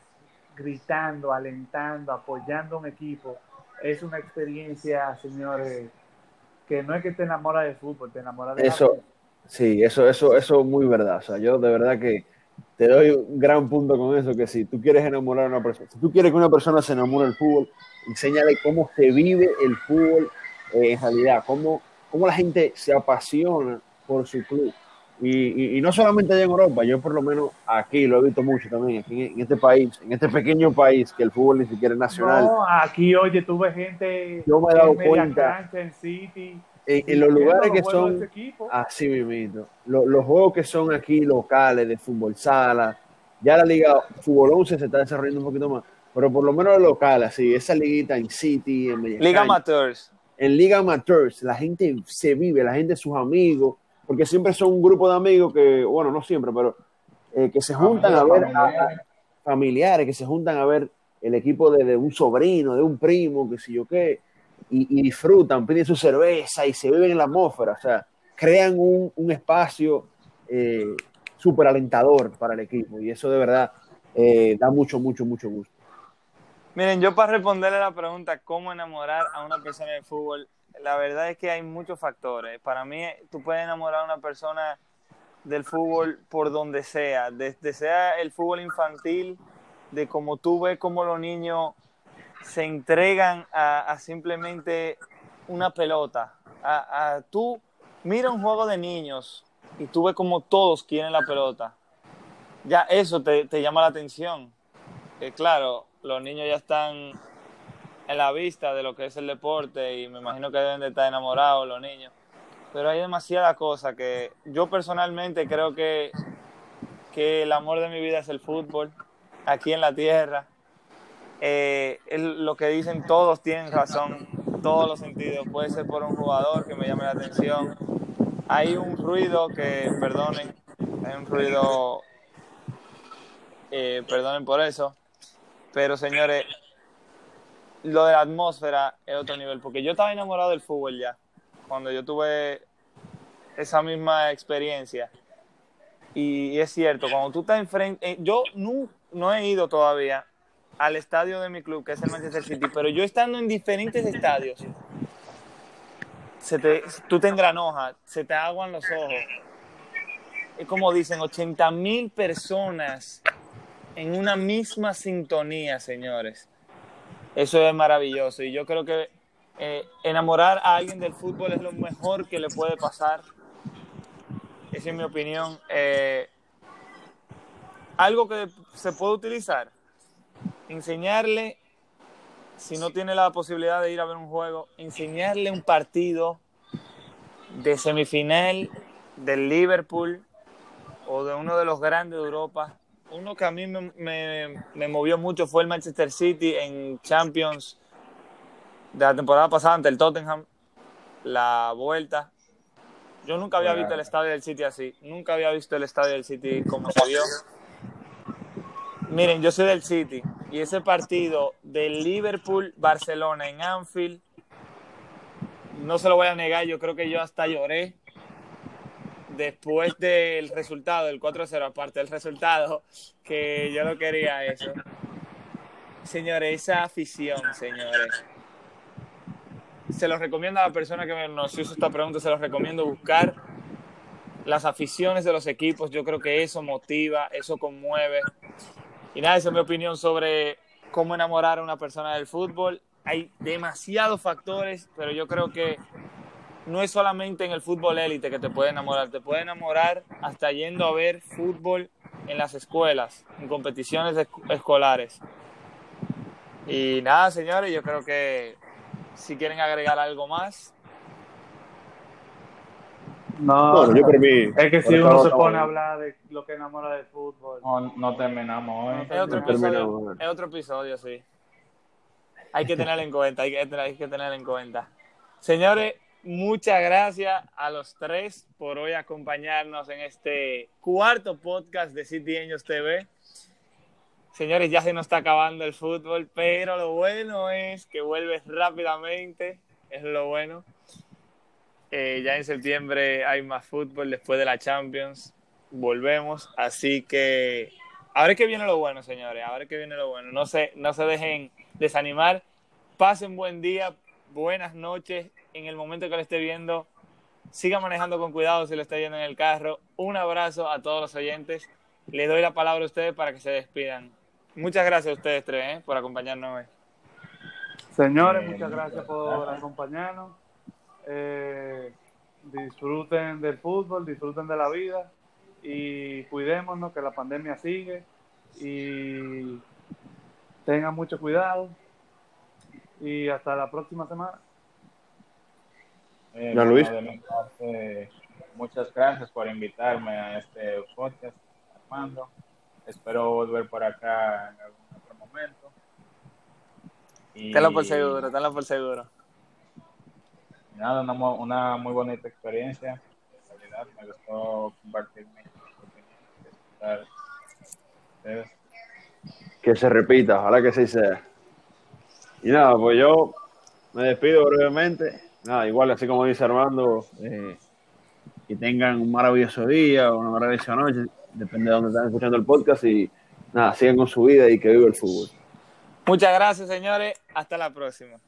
gritando, alentando, apoyando a un equipo, es una experiencia, señores, que no es que te enamora del fútbol, te enamora de Eso, sí, eso, eso, eso es muy verdad. O sea, yo de verdad que te doy un gran punto con eso, que si tú quieres enamorar a una persona, si tú quieres que una persona se enamore del fútbol, enséñale cómo se vive el fútbol eh, en realidad, cómo, cómo la gente se apasiona por su club. Y, y- y no solamente allá en Europa, yo por lo menos aquí lo he visto mucho también, aquí en, en este país, en este pequeño país, que el fútbol ni siquiera es nacional. No, aquí, oye, tuve gente Yo me he dado cuenta. en City, En, en los lugares que son. Así mismo. Los, los juegos que son aquí locales de fútbol sala, ya la liga fútbol 11 se está desarrollando un poquito más, pero por lo menos los locales, así, esa liguita en City, en Mediacancha, Liga Amateurs. en Liga Amateurs, la gente se vive, la gente, sus amigos, porque siempre son un grupo de amigos que, bueno, no siempre, pero eh, que se juntan a ver, a- a- familiares, que se juntan a ver el equipo de, de un sobrino, de un primo, que sé yo qué, y, disfrutan, piden su cerveza y se viven en la atmósfera, o sea, crean un, un espacio eh, súper alentador para el equipo, y eso de verdad eh, da mucho, mucho, mucho gusto. Miren, yo para responderle a la pregunta cómo enamorar a una persona de fútbol, la verdad es que hay muchos factores. Para mí, tú puedes enamorar a una persona del fútbol por donde sea, desde sea el fútbol infantil, de cómo tú ves cómo los niños se entregan a, simplemente una pelota. A, tú mira un juego de niños y tú ves como todos quieren la pelota. Ya eso te, te llama la atención. Que claro, los niños ya están en la vista de lo que es el deporte y me imagino que deben de estar enamorados los niños. Pero hay demasiada cosa que yo personalmente creo que, que el amor de mi vida es el fútbol, aquí en la tierra. Eh, lo que dicen todos tienen razón, todos los sentidos. Puede ser por un jugador que me llame la atención. Hay un ruido que, perdonen, hay un ruido, eh, perdonen por eso. Pero señores, lo de la atmósfera es otro nivel, porque yo estaba enamorado del fútbol ya, cuando yo tuve esa misma experiencia. Y, es cierto, cuando tú estás enfrente, eh, yo no he ido todavía al estadio de mi club, que es el Manchester City, pero yo estando en diferentes estadios, se te, tú te engranojas, se te aguan los ojos. Es como dicen, 80 mil personas en una misma sintonía, señores. Eso es maravilloso y yo creo que eh, enamorar a alguien del fútbol es lo mejor que le puede pasar. Esa es mi opinión. Eh, algo que se puede utilizar, enseñarle, si no tiene la posibilidad de ir a ver un juego, enseñarle un partido de semifinal del Liverpool o de uno de los grandes de Europa. Uno que a mí me, me, me movió mucho fue el Manchester City en Champions de la temporada pasada ante el Tottenham, la vuelta. Yo nunca había visto el estadio del City así, nunca había visto el estadio del City como se vio. Miren, yo soy del City y ese partido del Liverpool-Barcelona en Anfield, no se lo voy a negar, yo creo que yo hasta lloré después del resultado, del 4-0, aparte del resultado, que yo no quería eso. señores, esa afición, señores. Se los recomiendo a la persona que nos hizo esta pregunta, se los recomiendo buscar las aficiones de los equipos. Yo creo que eso motiva, eso conmueve. Y nada, esa es mi opinión sobre cómo enamorar a una persona del fútbol. Hay demasiados factores, pero yo creo que no es solamente en el fútbol élite que te puede enamorar, te puede enamorar hasta yendo a ver fútbol en las escuelas, en competiciones escolares. Y nada, señores, yo creo que si quieren agregar algo más. No, yo por mí, es que si uno no se pone a hablar de lo que enamora del fútbol. No, no terminamos hoy. Es otro No terminamos, episodio, bueno. es otro episodio, sí. Hay que tenerlo en cuenta, hay que, hay que tenerlo en cuenta. Señores, muchas gracias a los tres por hoy acompañarnos en este cuarto podcast de City Angels TV. Señores, ya se nos está acabando el fútbol, pero lo bueno es que vuelve rápidamente, es lo bueno. Eh, ya en septiembre hay más fútbol después de la Champions, volvemos, así que ahora es que viene lo bueno, señores, ahora es que viene lo bueno. No se, no se dejen desanimar, pasen buen día, buenas noches, en el momento que lo esté viendo, siga manejando con cuidado si lo está viendo en el carro. Un abrazo a todos los oyentes, le doy la palabra a ustedes para que se despidan. Muchas gracias a ustedes tres ¿eh? por acompañarnos. Señores, Eh, muchas gracias por acompañarnos. Eh, disfruten del fútbol, disfruten de la vida y cuidémonos que la pandemia sigue y tengan mucho cuidado y hasta la próxima semana. Eh, Luis. muchas gracias por invitarme a este podcast, Armando. Espero volver por acá en algún otro momento. Y Tenlo por seguro, tenlo por seguro. Nada, una, una muy bonita experiencia. En realidad, me gustó compartir mis opiniones, escuchar ustedes. Que se repita, ojalá que sí sea. Y nada, pues yo me despido brevemente. Nada, igual así como dice Armando, eh, que tengan un maravilloso día o una maravillosa noche, depende de dónde están escuchando el podcast y nada, sigan con su vida y que viva el fútbol. Muchas gracias, señores. Hasta la próxima.